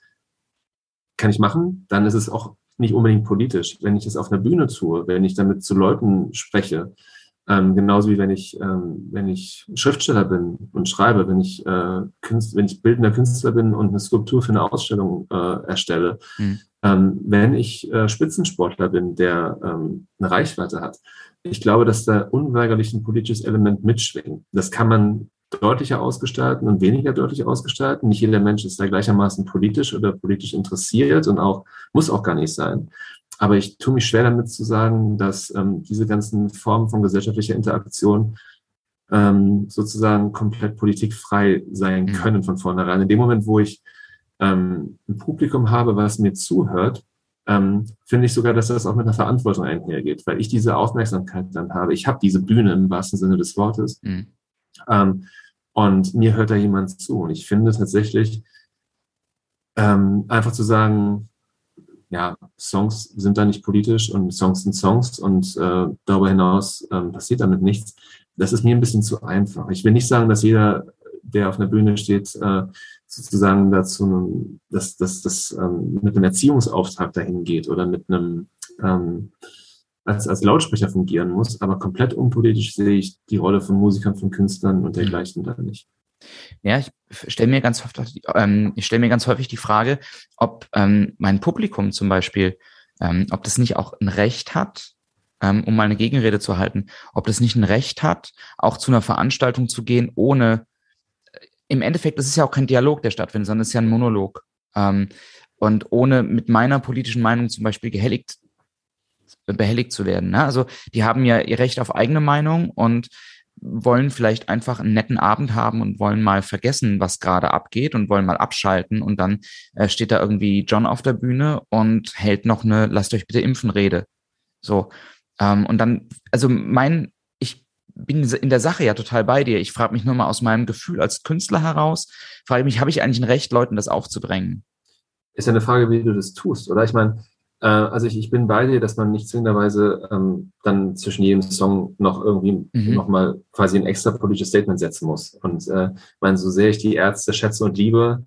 kann ich machen, dann ist es auch nicht unbedingt politisch. Wenn ich es auf einer Bühne tue, wenn ich damit zu Leuten spreche, ähm, genauso wie wenn ich, ähm, wenn ich Schriftsteller bin und schreibe, wenn ich, äh, Künstler, wenn ich bildender Künstler bin und eine Skulptur für eine Ausstellung äh, erstelle, mhm. ähm, wenn ich äh, Spitzensportler bin, der ähm, eine Reichweite hat. Ich glaube, dass da unweigerlich ein politisches Element mitschwingt. Das kann man deutlicher ausgestalten und weniger deutlich ausgestalten. Nicht jeder Mensch ist da gleichermaßen politisch oder politisch interessiert und auch muss auch gar nicht sein. Aber ich tue mich schwer damit zu sagen, dass ähm, diese ganzen Formen von gesellschaftlicher Interaktion ähm, sozusagen komplett politikfrei sein mhm. können von vornherein. In dem Moment, wo ich ähm, ein Publikum habe, was mir zuhört, ähm, finde ich sogar, dass das auch mit einer Verantwortung einhergeht, weil ich diese Aufmerksamkeit dann habe. Ich habe diese Bühne im wahrsten Sinne des Wortes. Mhm. Ähm, und mir hört da jemand zu. Und ich finde tatsächlich, ähm, einfach zu sagen, ja, Songs sind da nicht politisch und Songs sind Songs und äh, darüber hinaus äh, passiert damit nichts. Das ist mir ein bisschen zu einfach. Ich will nicht sagen, dass jeder, der auf einer Bühne steht, äh, sozusagen dazu, dass das, das ähm, mit einem Erziehungsauftrag dahin geht oder mit einem ähm, als, als Lautsprecher fungieren muss, aber komplett unpolitisch sehe ich die Rolle von Musikern, von Künstlern und dergleichen da nicht. Ja, ich stelle mir ganz häufig, ähm, ich stelle mir ganz häufig die Frage, ob ähm, mein Publikum zum Beispiel, ähm, ob das nicht auch ein Recht hat, ähm, um mal eine Gegenrede zu halten, ob das nicht ein Recht hat, auch zu einer Veranstaltung zu gehen, ohne äh, im Endeffekt, das ist ja auch kein Dialog, der stattfindet, sondern es ist ja ein Monolog. Ähm, und ohne mit meiner politischen Meinung zum Beispiel gehelligt, behelligt zu werden. Ne? Also die haben ja ihr Recht auf eigene Meinung und wollen vielleicht einfach einen netten Abend haben und wollen mal vergessen, was gerade abgeht und wollen mal abschalten und dann äh, steht da irgendwie John auf der Bühne und hält noch eine Lasst euch bitte impfen Rede. So. Ähm, und dann, also mein, ich bin in der Sache ja total bei dir. Ich frage mich nur mal aus meinem Gefühl als Künstler heraus, frage mich, habe ich eigentlich ein Recht, Leuten das aufzubringen? Ist ja eine Frage, wie du das tust, oder? Ich meine, also ich, ich bin bei dir, dass man nicht zwingenderweise ähm, dann zwischen jedem Song noch irgendwie mhm. nochmal quasi ein extra politisches Statement setzen muss. Und äh, meine, so sehr ich die Ärzte schätze und liebe,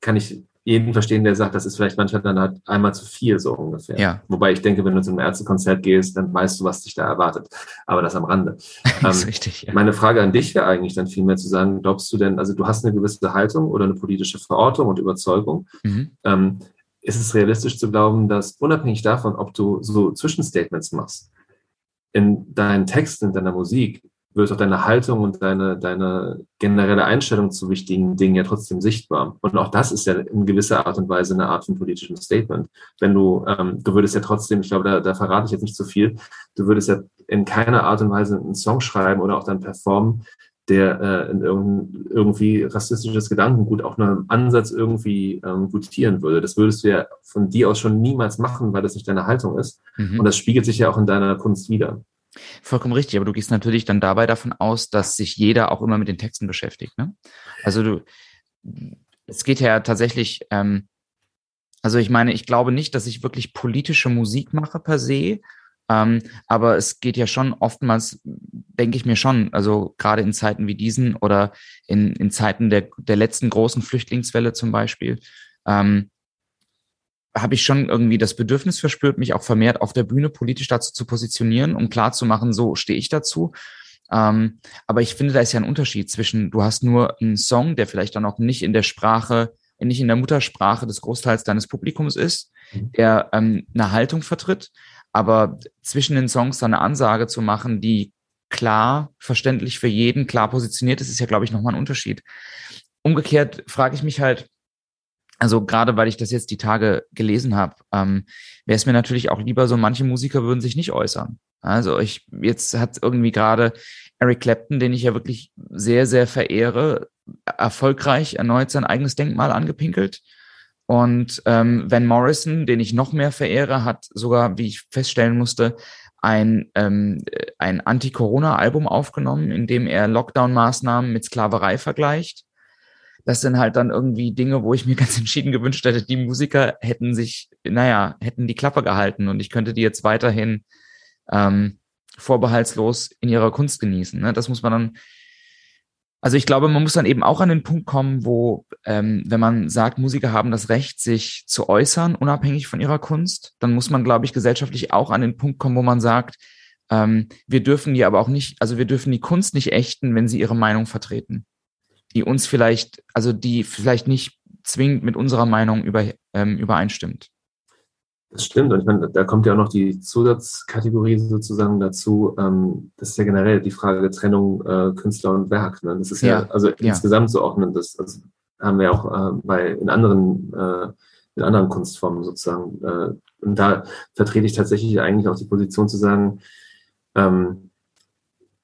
kann ich jeden verstehen, der sagt, das ist vielleicht manchmal dann halt einmal zu viel, so ungefähr. Ja. Wobei ich denke, wenn du zu einem Ärztekonzert gehst, dann weißt du, was dich da erwartet. Aber das am Rande. das ist ähm, richtig, ja. Meine Frage an dich wäre eigentlich dann vielmehr zu sagen, glaubst du denn, also du hast eine gewisse Haltung oder eine politische Verortung und Überzeugung. Mhm. Ähm, ist es realistisch zu glauben, dass unabhängig davon, ob du so Zwischenstatements machst, in deinen Texten, in deiner Musik, wird auch deine Haltung und deine, deine generelle Einstellung zu wichtigen Dingen ja trotzdem sichtbar. Und auch das ist ja in gewisser Art und Weise eine Art von politischem Statement. Wenn du, ähm, du würdest ja trotzdem, ich glaube, da, da verrate ich jetzt nicht so viel, du würdest ja in keiner Art und Weise einen Song schreiben oder auch dann performen, der äh, in irgend, irgendwie rassistisches Gedankengut auch nur im Ansatz irgendwie ähm, gutieren würde. Das würdest du ja von dir aus schon niemals machen, weil das nicht deine Haltung ist. Mhm. Und das spiegelt sich ja auch in deiner Kunst wieder. Vollkommen richtig, aber du gehst natürlich dann dabei davon aus, dass sich jeder auch immer mit den Texten beschäftigt. Ne? Also du, es geht ja tatsächlich, ähm, also ich meine, ich glaube nicht, dass ich wirklich politische Musik mache per se, ähm, aber es geht ja schon oftmals, denke ich mir schon, also gerade in Zeiten wie diesen oder in, in Zeiten der, der letzten großen Flüchtlingswelle zum Beispiel, ähm, habe ich schon irgendwie das Bedürfnis verspürt, mich auch vermehrt auf der Bühne politisch dazu zu positionieren, um klarzumachen, so stehe ich dazu. Ähm, aber ich finde, da ist ja ein Unterschied zwischen, du hast nur einen Song, der vielleicht dann auch nicht in der Sprache, nicht in der Muttersprache des Großteils deines Publikums ist, mhm. der ähm, eine Haltung vertritt, aber zwischen den Songs dann eine Ansage zu machen, die klar, verständlich für jeden, klar positioniert ist, ist ja, glaube ich, nochmal ein Unterschied. Umgekehrt frage ich mich halt, also gerade weil ich das jetzt die Tage gelesen habe, ähm, wäre es mir natürlich auch lieber so, manche Musiker würden sich nicht äußern. Also ich, jetzt hat irgendwie gerade Eric Clapton, den ich ja wirklich sehr, sehr verehre, erfolgreich erneut sein eigenes Denkmal angepinkelt. Und ähm, Van Morrison, den ich noch mehr verehre, hat sogar, wie ich feststellen musste, ein, ähm, ein Anti-Corona-Album aufgenommen, in dem er Lockdown-Maßnahmen mit Sklaverei vergleicht das sind halt dann irgendwie Dinge, wo ich mir ganz entschieden gewünscht hätte, die Musiker hätten sich, naja, hätten die Klappe gehalten und ich könnte die jetzt weiterhin ähm, vorbehaltslos in ihrer Kunst genießen. Ne? Das muss man dann, also ich glaube, man muss dann eben auch an den Punkt kommen, wo, ähm, wenn man sagt, Musiker haben das Recht, sich zu äußern, unabhängig von ihrer Kunst, dann muss man, glaube ich, gesellschaftlich auch an den Punkt kommen, wo man sagt, ähm, wir dürfen die aber auch nicht, also wir dürfen die Kunst nicht ächten, wenn sie ihre Meinung vertreten die uns vielleicht, also die vielleicht nicht zwingend mit unserer Meinung über, ähm, übereinstimmt. Das stimmt. Und ich meine, da kommt ja auch noch die Zusatzkategorie sozusagen dazu. Ähm, das ist ja generell die Frage der Trennung äh, Künstler und Werk. Ne? Das ist ja, ja also ja. insgesamt so auch, ne? das, das haben wir auch äh, bei in anderen, äh, in anderen Kunstformen sozusagen. Äh, und da vertrete ich tatsächlich eigentlich auch die Position zu sagen, ähm,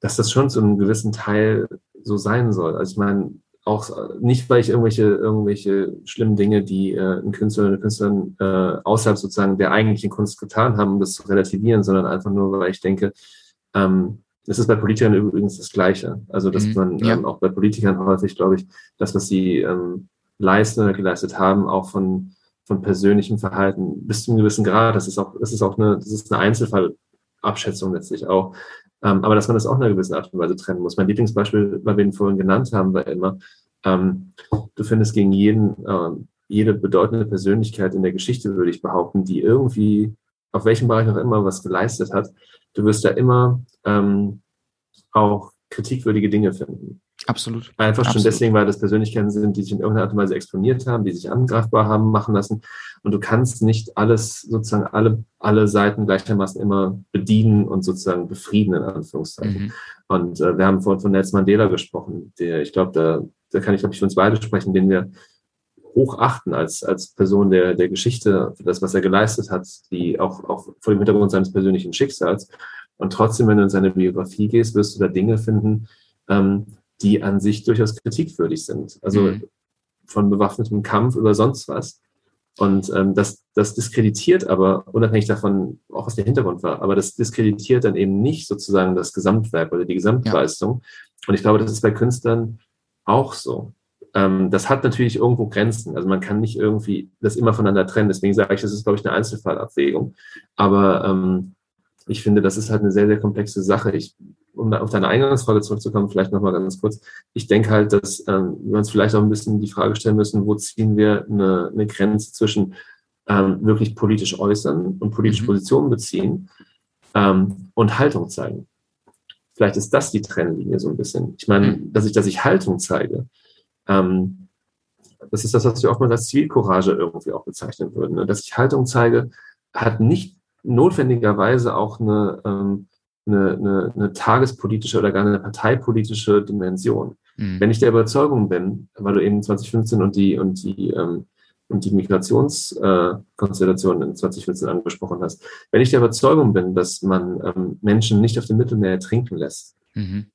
dass das schon zu einem gewissen Teil so sein soll. Also ich meine, auch nicht, weil ich irgendwelche, irgendwelche schlimmen Dinge, die äh, ein Künstler oder eine Künstlerin äh, außerhalb sozusagen der eigentlichen Kunst getan haben, um das zu relativieren, sondern einfach nur, weil ich denke, ähm, das ist bei Politikern übrigens das Gleiche. Also, dass mhm, man ja. ähm, auch bei Politikern häufig, glaube ich, das, was sie ähm, leisten oder geleistet haben, auch von, von persönlichem Verhalten bis zu einem gewissen Grad, das ist auch, das ist auch eine, das ist eine Einzelfallabschätzung letztlich auch. Ähm, aber dass man das auch in einer gewissen Art und Weise trennen muss. Mein Lieblingsbeispiel, weil wir ihn vorhin genannt haben, war immer, ähm, du findest gegen jeden, äh, jede bedeutende Persönlichkeit in der Geschichte, würde ich behaupten, die irgendwie, auf welchem Bereich auch immer, was geleistet hat, du wirst da immer ähm, auch kritikwürdige Dinge finden. Absolut. Einfach schon Absolut. deswegen, weil das Persönlichkeiten sind, die sich in irgendeiner Art und Weise exponiert haben, die sich angreifbar haben machen lassen. Und du kannst nicht alles, sozusagen alle, alle Seiten gleichermaßen immer bedienen und sozusagen befrieden, in Anführungszeichen. Mhm. Und äh, wir haben vorhin von Nelson Mandela gesprochen, der, ich glaube, da, da kann ich, glaube ich, für uns beide sprechen, den wir hochachten als, als Person der, der Geschichte, für das, was er geleistet hat, die auch, auch vor dem Hintergrund seines persönlichen Schicksals. Und trotzdem, wenn du in seine Biografie gehst, wirst du da Dinge finden, ähm, die an sich durchaus kritikwürdig sind. Also mhm. von bewaffnetem Kampf über sonst was. Und ähm, das, das diskreditiert aber, unabhängig davon, auch was der Hintergrund war, aber das diskreditiert dann eben nicht sozusagen das Gesamtwerk oder die Gesamtleistung. Ja. Und ich glaube, das ist bei Künstlern auch so. Ähm, das hat natürlich irgendwo Grenzen. Also man kann nicht irgendwie das immer voneinander trennen. Deswegen sage ich, das ist, glaube ich, eine Einzelfallabwägung. Aber ähm, ich finde, das ist halt eine sehr, sehr komplexe Sache. Ich um auf deine Eingangsfrage zurückzukommen, vielleicht nochmal ganz kurz. Ich denke halt, dass ähm, wir uns vielleicht auch ein bisschen die Frage stellen müssen, wo ziehen wir eine, eine Grenze zwischen ähm, wirklich politisch äußern und politische mhm. Positionen beziehen ähm, und Haltung zeigen. Vielleicht ist das die Trennlinie so ein bisschen. Ich meine, mhm. dass ich, dass ich Haltung zeige, ähm, das ist das, was wir oftmals als Zivilcourage irgendwie auch bezeichnen würden. Ne? Dass ich Haltung zeige, hat nicht notwendigerweise auch eine, ähm, eine, eine, eine tagespolitische oder gar eine parteipolitische Dimension. Mhm. Wenn ich der Überzeugung bin, weil du eben 2015 und die und die ähm, und die Migrationskonstellation äh, in 2014 angesprochen hast, wenn ich der Überzeugung bin, dass man ähm, Menschen nicht auf dem Mittelmeer ertrinken lässt, mhm.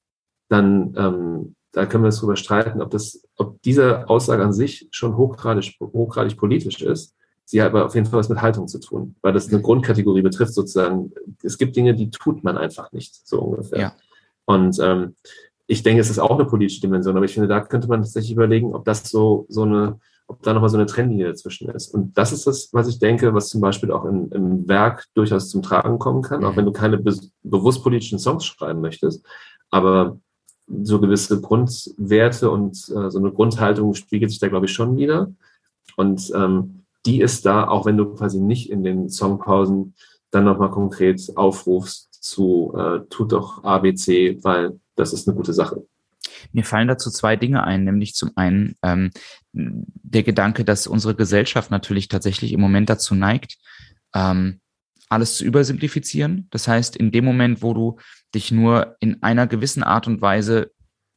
dann ähm, da können wir uns darüber streiten, ob das, ob diese Aussage an sich schon hochgradig, hochgradig politisch ist Sie hat aber auf jeden Fall was mit Haltung zu tun, weil das eine Grundkategorie betrifft sozusagen. Es gibt Dinge, die tut man einfach nicht, so ungefähr. Ja. Und ähm, ich denke, es ist auch eine politische Dimension, aber ich finde, da könnte man tatsächlich überlegen, ob das so, so eine, ob da nochmal so eine Trennlinie dazwischen ist. Und das ist das, was ich denke, was zum Beispiel auch im, im Werk durchaus zum Tragen kommen kann, mhm. auch wenn du keine be bewusst politischen Songs schreiben möchtest. Aber so gewisse Grundwerte und äh, so eine Grundhaltung spiegelt sich da, glaube ich, schon wieder. Und ähm, die ist da, auch wenn du quasi nicht in den Songpausen dann nochmal konkret aufrufst zu äh, tut doch ABC, weil das ist eine gute Sache. Mir fallen dazu zwei Dinge ein, nämlich zum einen ähm, der Gedanke, dass unsere Gesellschaft natürlich tatsächlich im Moment dazu neigt, ähm, alles zu übersimplifizieren. Das heißt, in dem Moment, wo du dich nur in einer gewissen Art und Weise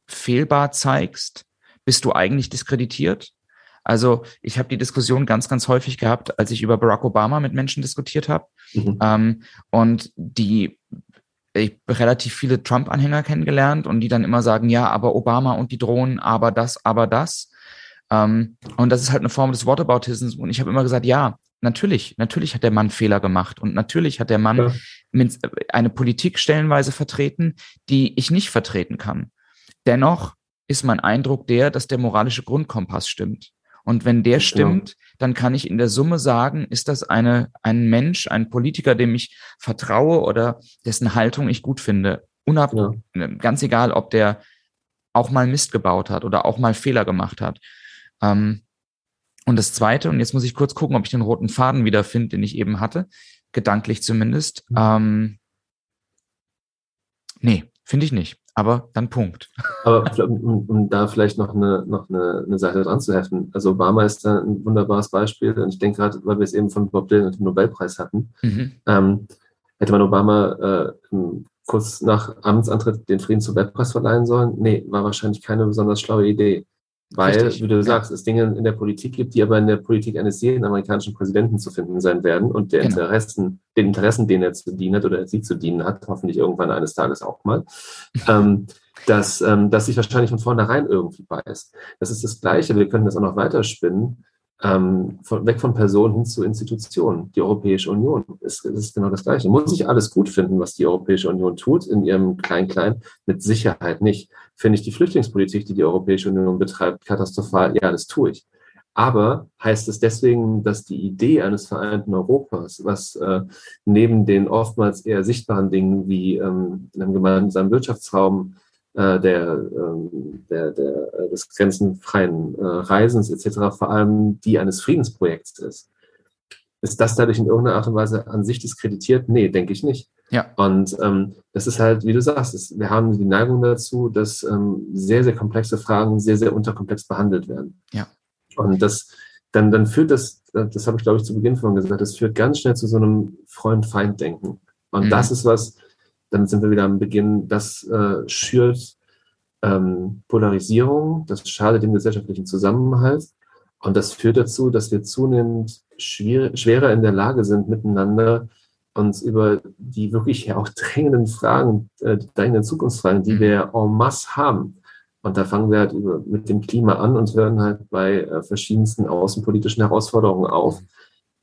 fehlbar zeigst, bist du eigentlich diskreditiert. Also ich habe die Diskussion ganz, ganz häufig gehabt, als ich über Barack Obama mit Menschen diskutiert habe. Mhm. Ähm, und die ich relativ viele Trump-Anhänger kennengelernt und die dann immer sagen, ja, aber Obama und die Drohnen, aber das, aber das. Ähm, und das ist halt eine Form des Whataboutisms. Und ich habe immer gesagt, ja, natürlich, natürlich hat der Mann Fehler gemacht und natürlich hat der Mann ja. eine Politik stellenweise vertreten, die ich nicht vertreten kann. Dennoch ist mein Eindruck der, dass der moralische Grundkompass stimmt. Und wenn der stimmt, ja. dann kann ich in der Summe sagen, ist das eine, ein Mensch, ein Politiker, dem ich vertraue oder dessen Haltung ich gut finde. Unab ja. Ganz egal, ob der auch mal Mist gebaut hat oder auch mal Fehler gemacht hat. Ähm, und das Zweite, und jetzt muss ich kurz gucken, ob ich den roten Faden wieder finde, den ich eben hatte, gedanklich zumindest. Mhm. Ähm, nee, finde ich nicht aber dann Punkt. Aber um, um, da vielleicht noch eine, noch eine, eine Seite dran zu heften. Also Obama ist da ein wunderbares Beispiel und ich denke gerade, weil wir es eben von Bob Dylan und dem Nobelpreis hatten, mhm. ähm, hätte man Obama äh, kurz nach Amtsantritt den Friedensnobelpreis verleihen sollen? Nee, war wahrscheinlich keine besonders schlaue Idee. Weil, Richtig, wie du ja. sagst, es Dinge in der Politik gibt, die aber in der Politik eines jeden amerikanischen Präsidenten zu finden sein werden und der genau. Interessen, den Interessen, denen er zu dienen hat oder sie zu dienen hat, hoffentlich irgendwann eines Tages auch mal, ähm, dass, ähm, dass sich wahrscheinlich von vornherein irgendwie beißt. Das ist das Gleiche, wir können das auch noch weiterspinnen ähm, von, weg von Personen hin zu Institutionen. Die Europäische Union ist, ist genau das Gleiche. Muss ich alles gut finden, was die Europäische Union tut in ihrem Klein-Klein? Mit Sicherheit nicht. Finde ich die Flüchtlingspolitik, die die Europäische Union betreibt, katastrophal? Ja, das tue ich. Aber heißt es deswegen, dass die Idee eines vereinten Europas, was äh, neben den oftmals eher sichtbaren Dingen wie ähm, einem gemeinsamen Wirtschaftsraum, äh, der, ähm, der, der, äh, des grenzenfreien äh, Reisens etc. vor allem die eines Friedensprojekts ist. Ist das dadurch in irgendeiner Art und Weise an sich diskreditiert? Nee, denke ich nicht. Ja. Und ähm, das ist halt, wie du sagst, ist, wir haben die Neigung dazu, dass ähm, sehr, sehr komplexe Fragen sehr, sehr unterkomplex behandelt werden. Ja. Und das, dann, dann führt das, das habe ich glaube ich zu Beginn von gesagt, das führt ganz schnell zu so einem Freund-Feind-Denken. Und mhm. das ist was, dann sind wir wieder am Beginn, das äh, schürt ähm, Polarisierung, das schadet dem gesellschaftlichen Zusammenhalt und das führt dazu, dass wir zunehmend schwer, schwerer in der Lage sind, miteinander uns über die wirklich auch drängenden Fragen, äh, drängenden Zukunftsfragen, die mhm. wir en masse haben. Und da fangen wir halt über, mit dem Klima an und hören halt bei äh, verschiedensten außenpolitischen Herausforderungen auf.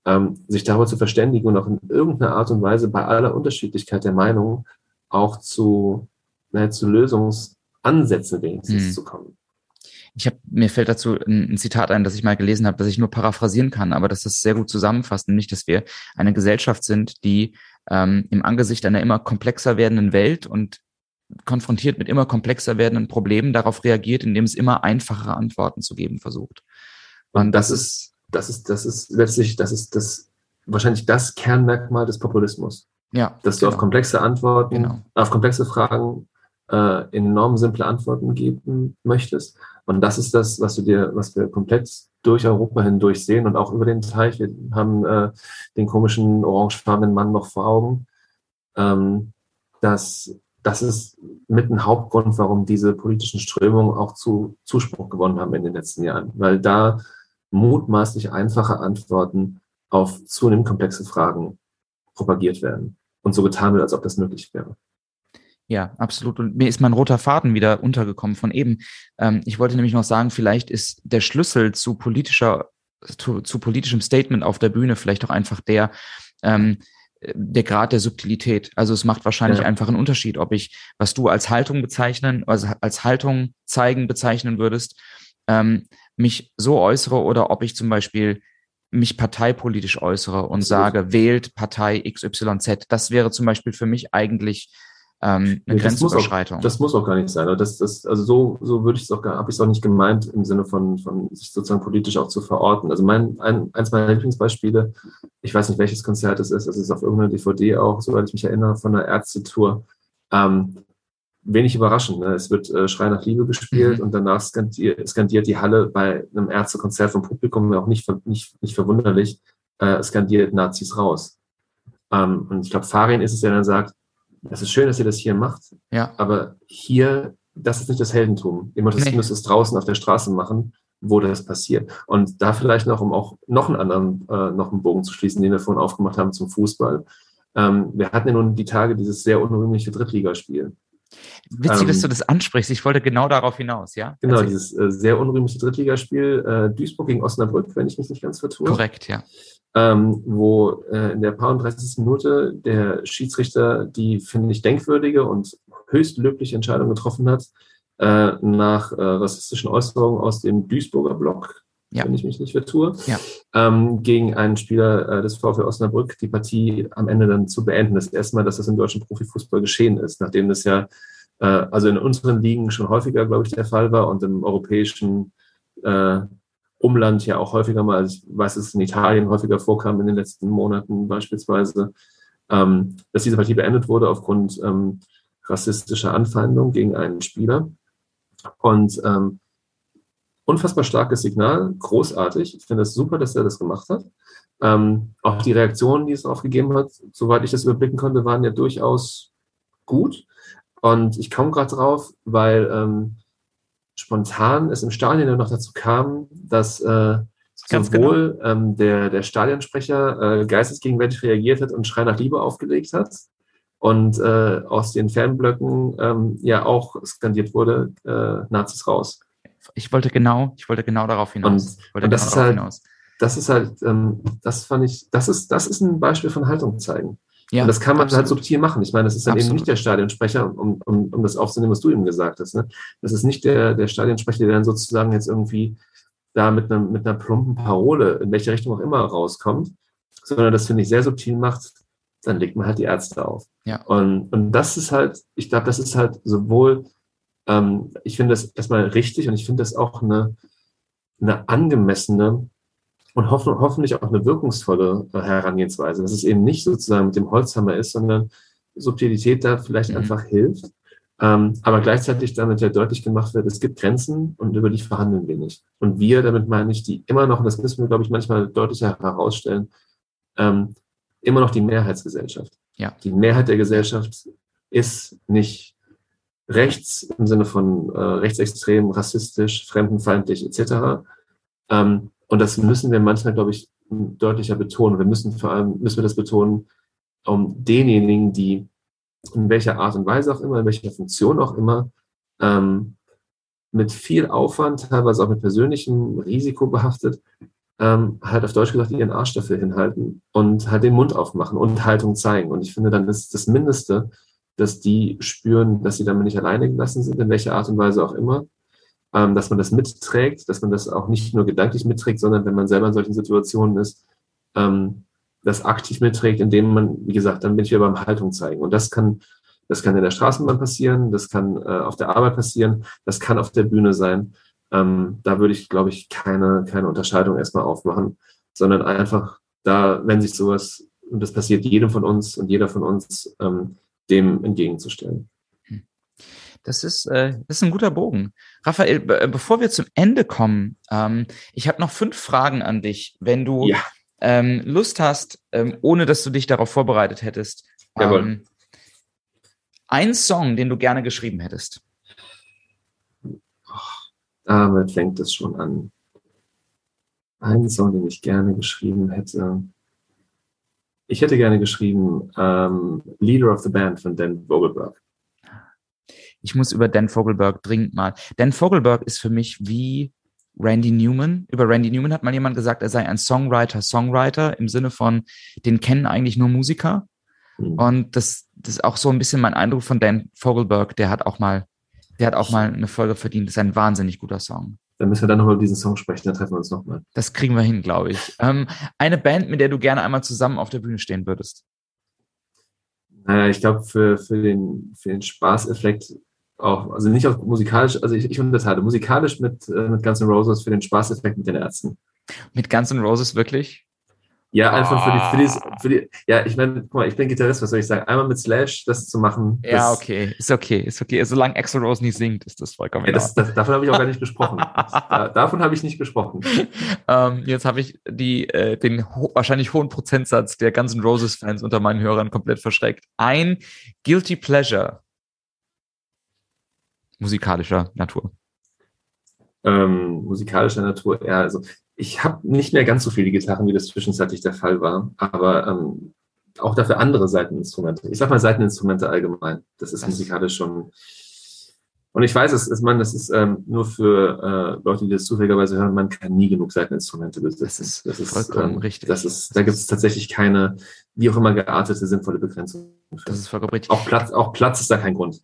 Ähm, sich darüber zu verständigen und auch in irgendeiner Art und Weise bei aller Unterschiedlichkeit der Meinung auch zu, naja, zu Lösungsansätzen wenigstens hm. zu kommen. Ich habe mir fällt dazu ein, ein, Zitat ein, das ich mal gelesen habe, das ich nur paraphrasieren kann, aber das das sehr gut zusammenfasst, nämlich, dass wir eine Gesellschaft sind, die ähm, im Angesicht einer immer komplexer werdenden Welt und konfrontiert mit immer komplexer werdenden Problemen darauf reagiert, indem es immer einfachere Antworten zu geben versucht. Und, und das, das ist, das ist, das ist letztlich, das ist das wahrscheinlich das Kernmerkmal des Populismus. Ja. Dass du genau. auf komplexe Antworten, genau. auf komplexe Fragen äh, enorm simple Antworten geben möchtest. Und das ist das, was du dir, was wir komplett durch Europa hindurch sehen und auch über den Teich. Wir haben äh, den komischen orangefarbenen Mann noch vor Augen. Ähm, dass das ist mit ein Hauptgrund, warum diese politischen Strömungen auch zu Zuspruch gewonnen haben in den letzten Jahren, weil da mutmaßlich einfache Antworten auf zunehmend komplexe Fragen propagiert werden und so getan wird, als ob das möglich wäre. Ja, absolut. Und mir ist mein roter Faden wieder untergekommen von eben. Ähm, ich wollte nämlich noch sagen, vielleicht ist der Schlüssel zu politischer, zu, zu politischem Statement auf der Bühne vielleicht auch einfach der, ähm, der Grad der Subtilität. Also es macht wahrscheinlich ja. einfach einen Unterschied, ob ich, was du als Haltung bezeichnen, also als Haltung zeigen bezeichnen würdest, ähm, mich so äußere oder ob ich zum Beispiel mich parteipolitisch äußere und sage, wählt Partei XYZ. Das wäre zum Beispiel für mich eigentlich ähm, eine nee, Grenzüberschreitung. Das muss, auch, das muss auch gar nicht sein. Das, das, also so, so würde ich es auch gar, habe ich es auch nicht gemeint im Sinne von, von sich sozusagen politisch auch zu verorten. Also mein, ein, eins meiner Lieblingsbeispiele, ich weiß nicht, welches Konzert es ist, es ist auf irgendeiner DVD auch, soweit ich mich erinnere, von der Ärztetour. Ähm, wenig überraschend. Ne? Es wird äh, Schrei nach Liebe gespielt mhm. und danach skandiert, skandiert, die Halle bei einem Ärztekonzert vom Publikum, auch nicht, nicht, nicht verwunderlich, äh, skandiert Nazis raus. Ähm, und ich glaube, Farin ist es, der dann sagt, es ist schön, dass ihr das hier macht, ja. aber hier, das ist nicht das Heldentum. Ihr müsst, nee. müsst es draußen auf der Straße machen, wo das passiert. Und da vielleicht noch, um auch noch einen anderen, äh, noch einen Bogen zu schließen, den wir vorhin aufgemacht haben zum Fußball. Ähm, wir hatten ja nun die Tage dieses sehr unrühmliche Drittligaspiel. Witzig, ähm, dass du das ansprichst. Ich wollte genau darauf hinaus, ja? Genau, Erzähl. dieses äh, sehr unrühmliche Drittligaspiel äh, Duisburg gegen Osnabrück, wenn ich mich nicht ganz vertue. Korrekt, ja. Ähm, wo äh, in der paar 30. Minute der Schiedsrichter die, finde ich, denkwürdige und höchst löbliche Entscheidung getroffen hat, äh, nach äh, rassistischen Äußerungen aus dem Duisburger Block, ja. wenn ich mich nicht vertue, ja. ähm, gegen einen Spieler äh, des VfL Osnabrück die Partie am Ende dann zu beenden. Das erste Mal, dass das im deutschen Profifußball geschehen ist, nachdem das ja äh, also in unseren Ligen schon häufiger, glaube ich, der Fall war und im europäischen äh, Umland ja auch häufiger mal, also ich weiß, dass es in Italien häufiger vorkam in den letzten Monaten beispielsweise, ähm, dass diese Partie beendet wurde aufgrund ähm, rassistischer Anfeindung gegen einen Spieler. Und ähm, unfassbar starkes Signal, großartig. Ich finde es das super, dass er das gemacht hat. Ähm, auch die Reaktionen, die es aufgegeben hat, soweit ich das überblicken konnte, waren ja durchaus gut. Und ich komme gerade drauf, weil ähm, spontan es im Stadion noch dazu kam, dass äh, sowohl genau. ähm, der, der Stadionsprecher äh, geistesgegenwärtig reagiert hat und Schrei nach Liebe aufgelegt hat und äh, aus den Fanblöcken ähm, ja auch skandiert wurde, äh, Nazis raus. Ich wollte genau, ich wollte genau darauf hinaus. Und, und das, genau ist halt, hinaus. das ist halt, ähm, das fand ich, das ist, das ist ein Beispiel von Haltung zeigen. Ja, und das kann man halt absolut. halt subtil machen. Ich meine, das ist dann absolut. eben nicht der Stadionsprecher, um, um, um das aufzunehmen, was du eben gesagt hast. Ne? Das ist nicht der, der Stadionsprecher, der dann sozusagen jetzt irgendwie da mit, einem, mit einer plumpen Parole, in welche Richtung auch immer, rauskommt, sondern das, finde ich, sehr subtil macht, dann legt man halt die Ärzte auf. Ja. Und, und das ist halt, ich glaube, das ist halt sowohl, ähm, ich finde das erstmal richtig und ich finde das auch eine, eine angemessene und hoffen, hoffentlich auch eine wirkungsvolle äh, Herangehensweise, dass es eben nicht sozusagen mit dem Holzhammer ist, sondern Subtilität da vielleicht mhm. einfach hilft. Ähm, aber gleichzeitig damit ja deutlich gemacht wird, es gibt Grenzen und über die verhandeln wir nicht. Und wir, damit meine ich, die immer noch, und das müssen wir, glaube ich, manchmal deutlicher herausstellen, ähm, immer noch die Mehrheitsgesellschaft. Ja. Die Mehrheit der Gesellschaft ist nicht rechts im Sinne von äh, rechtsextrem, rassistisch, fremdenfeindlich etc. Ähm, und das müssen wir manchmal, glaube ich, deutlicher betonen. Wir müssen vor allem, müssen wir das betonen, um denjenigen, die in welcher Art und Weise auch immer, in welcher Funktion auch immer, ähm, mit viel Aufwand, teilweise auch mit persönlichem Risiko behaftet, ähm, halt auf Deutsch gesagt ihren Arsch dafür hinhalten und halt den Mund aufmachen und Haltung zeigen. Und ich finde, dann ist das Mindeste, dass die spüren, dass sie damit nicht alleine gelassen sind, in welcher Art und Weise auch immer, ähm, dass man das mitträgt, dass man das auch nicht nur gedanklich mitträgt, sondern wenn man selber in solchen Situationen ist, ähm, das aktiv mitträgt, indem man, wie gesagt, dann bin ich wieder beim Haltung zeigen. Und das kann, das kann in der Straßenbahn passieren, das kann äh, auf der Arbeit passieren, das kann auf der Bühne sein. Ähm, da würde ich, glaube ich, keine, keine Unterscheidung erstmal aufmachen, sondern einfach da, wenn sich sowas, und das passiert jedem von uns und jeder von uns, ähm, dem entgegenzustellen. Das ist, äh, das ist ein guter Bogen. Raphael, be bevor wir zum Ende kommen, ähm, ich habe noch fünf Fragen an dich. Wenn du ja. ähm, Lust hast, ähm, ohne dass du dich darauf vorbereitet hättest, ähm, ein Song, den du gerne geschrieben hättest. Damit fängt es schon an. Ein Song, den ich gerne geschrieben hätte. Ich hätte gerne geschrieben ähm, Leader of the Band von Dan Vogelberg. Ich muss über Dan Vogelberg dringend mal. Dan Vogelberg ist für mich wie Randy Newman. Über Randy Newman hat mal jemand gesagt, er sei ein Songwriter, Songwriter im Sinne von, den kennen eigentlich nur Musiker. Mhm. Und das, das ist auch so ein bisschen mein Eindruck von Dan Vogelberg. Der hat auch mal der hat auch mal eine Folge verdient. Das ist ein wahnsinnig guter Song. Dann müssen wir dann nochmal über diesen Song sprechen, dann treffen wir uns nochmal. Das kriegen wir hin, glaube ich. Ähm, eine Band, mit der du gerne einmal zusammen auf der Bühne stehen würdest? Naja, ich glaube, für, für, den, für den Spaßeffekt auch, also nicht auch musikalisch, also ich, ich unterteile musikalisch mit, äh, mit Guns N' Roses für den Spaßeffekt mit den Ärzten. Mit Guns N' Roses wirklich? Ja, einfach für die, für die, für die ja, ich meine, guck mal, ich bin Gitarrist, was soll ich sagen? Einmal mit Slash das zu machen. Ja, okay, ist okay, ist okay. Solange Axel Rose nicht singt, ist das vollkommen ja, das, das, Davon habe ich auch gar nicht gesprochen. da, davon habe ich nicht gesprochen. Ähm, jetzt habe ich die, äh, den ho wahrscheinlich hohen Prozentsatz der ganzen Roses-Fans unter meinen Hörern komplett verschreckt. Ein Guilty Pleasure musikalischer Natur. ähm, musikalischer Natur eher, also ich habe nicht mehr ganz so viele Gitarren, wie das zwischenzeitlich der Fall war, aber ähm, auch dafür andere Seiteninstrumente. Ich sag mal Seiteninstrumente allgemein. Das ist musikalisch schon. Und ich weiß, es, es man, das ist ähm, nur für äh, Leute, die das zufälligerweise hören, man kann nie genug Seiteninstrumente besitzen. Das ist, das ist vollkommen ähm, richtig. Das ist, da gibt es tatsächlich keine, wie auch immer geartete, sinnvolle Begrenzung. Für. Das ist vollkommen richtig. Auch Platz, auch Platz ist da kein Grund.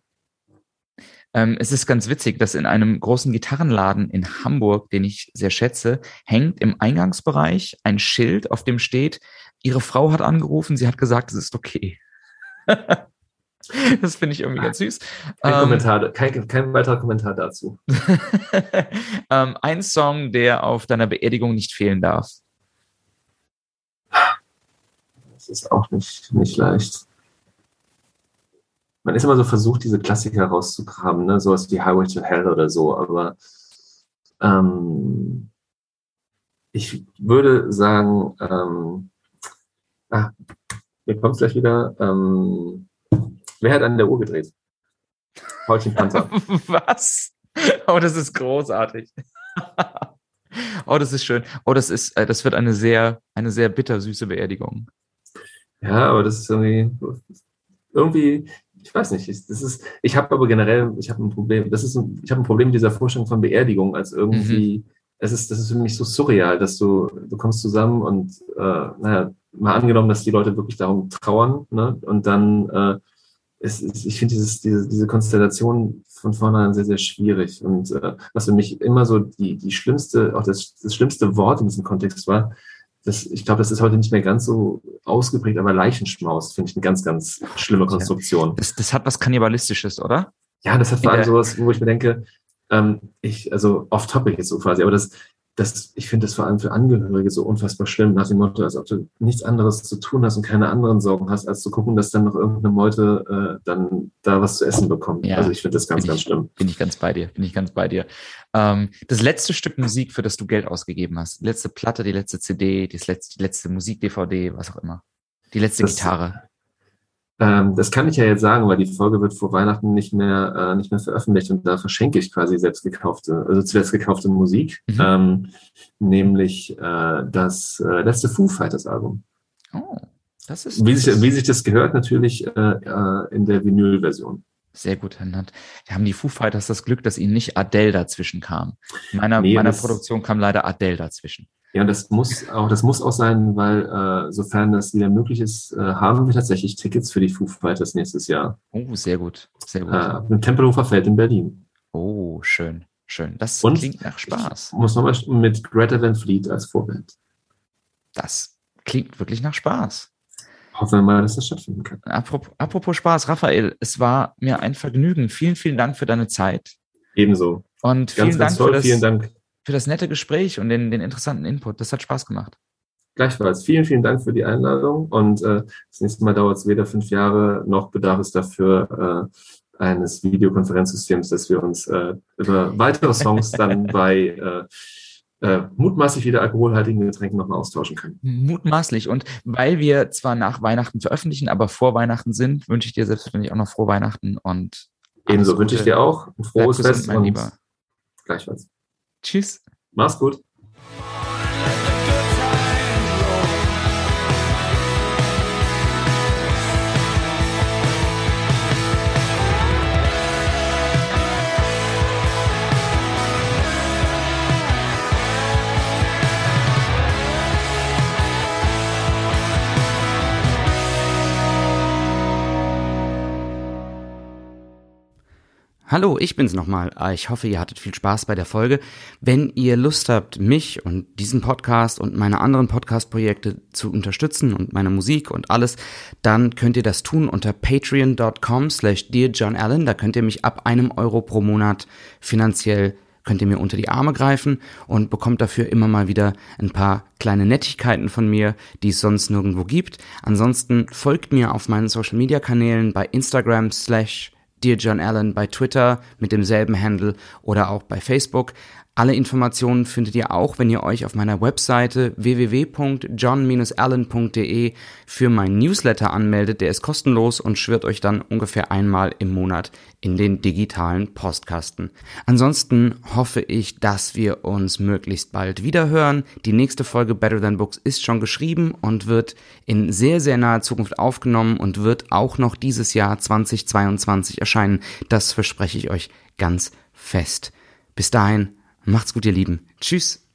Ähm, es ist ganz witzig, dass in einem großen Gitarrenladen in Hamburg, den ich sehr schätze, hängt im Eingangsbereich ein Schild, auf dem steht, ihre Frau hat angerufen, sie hat gesagt, es ist okay. das finde ich irgendwie ganz süß. Kein, ähm, Kommentar, kein, kein weiterer Kommentar dazu. ähm, ein Song, der auf deiner Beerdigung nicht fehlen darf. Das ist auch nicht, nicht leicht man ist immer so versucht, diese Klassiker rauszugraben, ne? sowas wie Highway to Hell oder so, aber ähm, ich würde sagen, ähm, ah, hier kommt es gleich wieder. Ähm, wer hat an der Uhr gedreht? Paulchen Panther. Was? Oh, das ist großartig. oh, das ist schön. Oh, das ist, äh, das wird eine sehr, eine sehr bittersüße Beerdigung. Ja, aber das ist irgendwie, irgendwie, ich weiß nicht, ich, das ist, ich habe aber generell, ich habe ein Problem, das ist, ein, ich habe ein Problem mit dieser Vorstellung von Beerdigung als irgendwie, mhm. es ist, das ist für mich so surreal, dass du, du kommst zusammen und, äh, naja, mal angenommen, dass die Leute wirklich darum trauern, ne, und dann, äh, es, es, ich finde dieses, diese, diese Konstellation von vornherein sehr, sehr schwierig und äh, was für mich immer so die, die schlimmste, auch das, das schlimmste Wort in diesem Kontext war, das, ich glaube, das ist heute nicht mehr ganz so ausgeprägt, aber Leichenschmaus finde ich eine ganz, ganz schlimme Konstruktion. Das, das hat was Kannibalistisches, oder? Ja, das hat vor allem sowas, wo ich mir denke, ähm, ich, also off-topic jetzt so quasi, aber das, das, ich finde das vor allem für Angehörige so unfassbar schlimm, nach dem Motto, als ob du nichts anderes zu tun hast und keine anderen Sorgen hast, als zu gucken, dass dann noch irgendeine Meute äh, dann da was zu essen bekommt. Ja, also ich finde das ganz, ganz ich, schlimm. Bin ich ganz bei dir, bin ich ganz bei dir. Ähm, das letzte Stück Musik, für das du Geld ausgegeben hast, die letzte Platte, die letzte CD, die letzte, die letzte Musik-DVD, was auch immer. Die letzte das, Gitarre. Ähm, das kann ich ja jetzt sagen, weil die Folge wird vor Weihnachten nicht mehr, äh, nicht mehr veröffentlicht und da verschenke ich quasi selbst gekaufte, also zuletzt gekaufte Musik, mhm. ähm, nämlich äh, das äh, letzte Foo Fighters Album. Oh, das ist. Wie, sich, wie sich das gehört, natürlich äh, äh, in der Vinyl-Version. Sehr gut, Herr Nant. Wir haben die Foo Fighters das Glück, dass ihnen nicht Adele dazwischen kam. In meiner, nee, meiner Produktion kam leider Adele dazwischen. Ja, das muss auch, das muss auch sein, weil äh, sofern das wieder möglich ist, äh, haben wir tatsächlich Tickets für die Foo Fighters nächstes Jahr. Oh, sehr gut, sehr gut. Äh, Im Tempelhofer Feld in Berlin. Oh, schön, schön. Das Und klingt nach Spaß. muss nochmal mit Greta Van Fleet als Vorband. Das klingt wirklich nach Spaß. Hoffen wir mal, dass das stattfinden kann. Apropos, apropos Spaß, Raphael, es war mir ein Vergnügen. Vielen, vielen Dank für deine Zeit. Ebenso. Und vielen ganz, Dank ganz toll. für das, vielen Dank für das nette Gespräch und den, den interessanten Input. Das hat Spaß gemacht. Gleichfalls. Vielen, vielen Dank für die Einladung. Und äh, das nächste Mal dauert es weder fünf Jahre, noch bedarf es dafür äh, eines Videokonferenzsystems, dass wir uns äh, über weitere Songs dann bei äh, äh, mutmaßlich wieder alkoholhaltigen Getränken nochmal austauschen können. Mutmaßlich. Und weil wir zwar nach Weihnachten veröffentlichen, aber vor Weihnachten sind, wünsche ich dir selbstverständlich auch noch frohe Weihnachten und ebenso wünsche ich dir auch ein frohes Fest und Lieber. gleichfalls. Tschüss. Mach's gut. Hallo, ich bin's nochmal. Ah, ich hoffe, ihr hattet viel Spaß bei der Folge. Wenn ihr Lust habt, mich und diesen Podcast und meine anderen Podcast-Projekte zu unterstützen und meine Musik und alles, dann könnt ihr das tun unter patreon.com slash dearjohnallen. Da könnt ihr mich ab einem Euro pro Monat finanziell könnt ihr mir unter die Arme greifen und bekommt dafür immer mal wieder ein paar kleine Nettigkeiten von mir, die es sonst nirgendwo gibt. Ansonsten folgt mir auf meinen Social Media Kanälen bei Instagram slash Dear John Allen bei Twitter mit demselben Handle oder auch bei Facebook. Alle Informationen findet ihr auch, wenn ihr euch auf meiner Webseite www.john-allen.de für meinen Newsletter anmeldet. Der ist kostenlos und schwirrt euch dann ungefähr einmal im Monat in den digitalen Postkasten. Ansonsten hoffe ich, dass wir uns möglichst bald wieder hören. Die nächste Folge Better Than Books ist schon geschrieben und wird in sehr, sehr naher Zukunft aufgenommen und wird auch noch dieses Jahr 2022 erscheinen. Das verspreche ich euch ganz fest. Bis dahin, Macht's gut, ihr Lieben. Tschüss.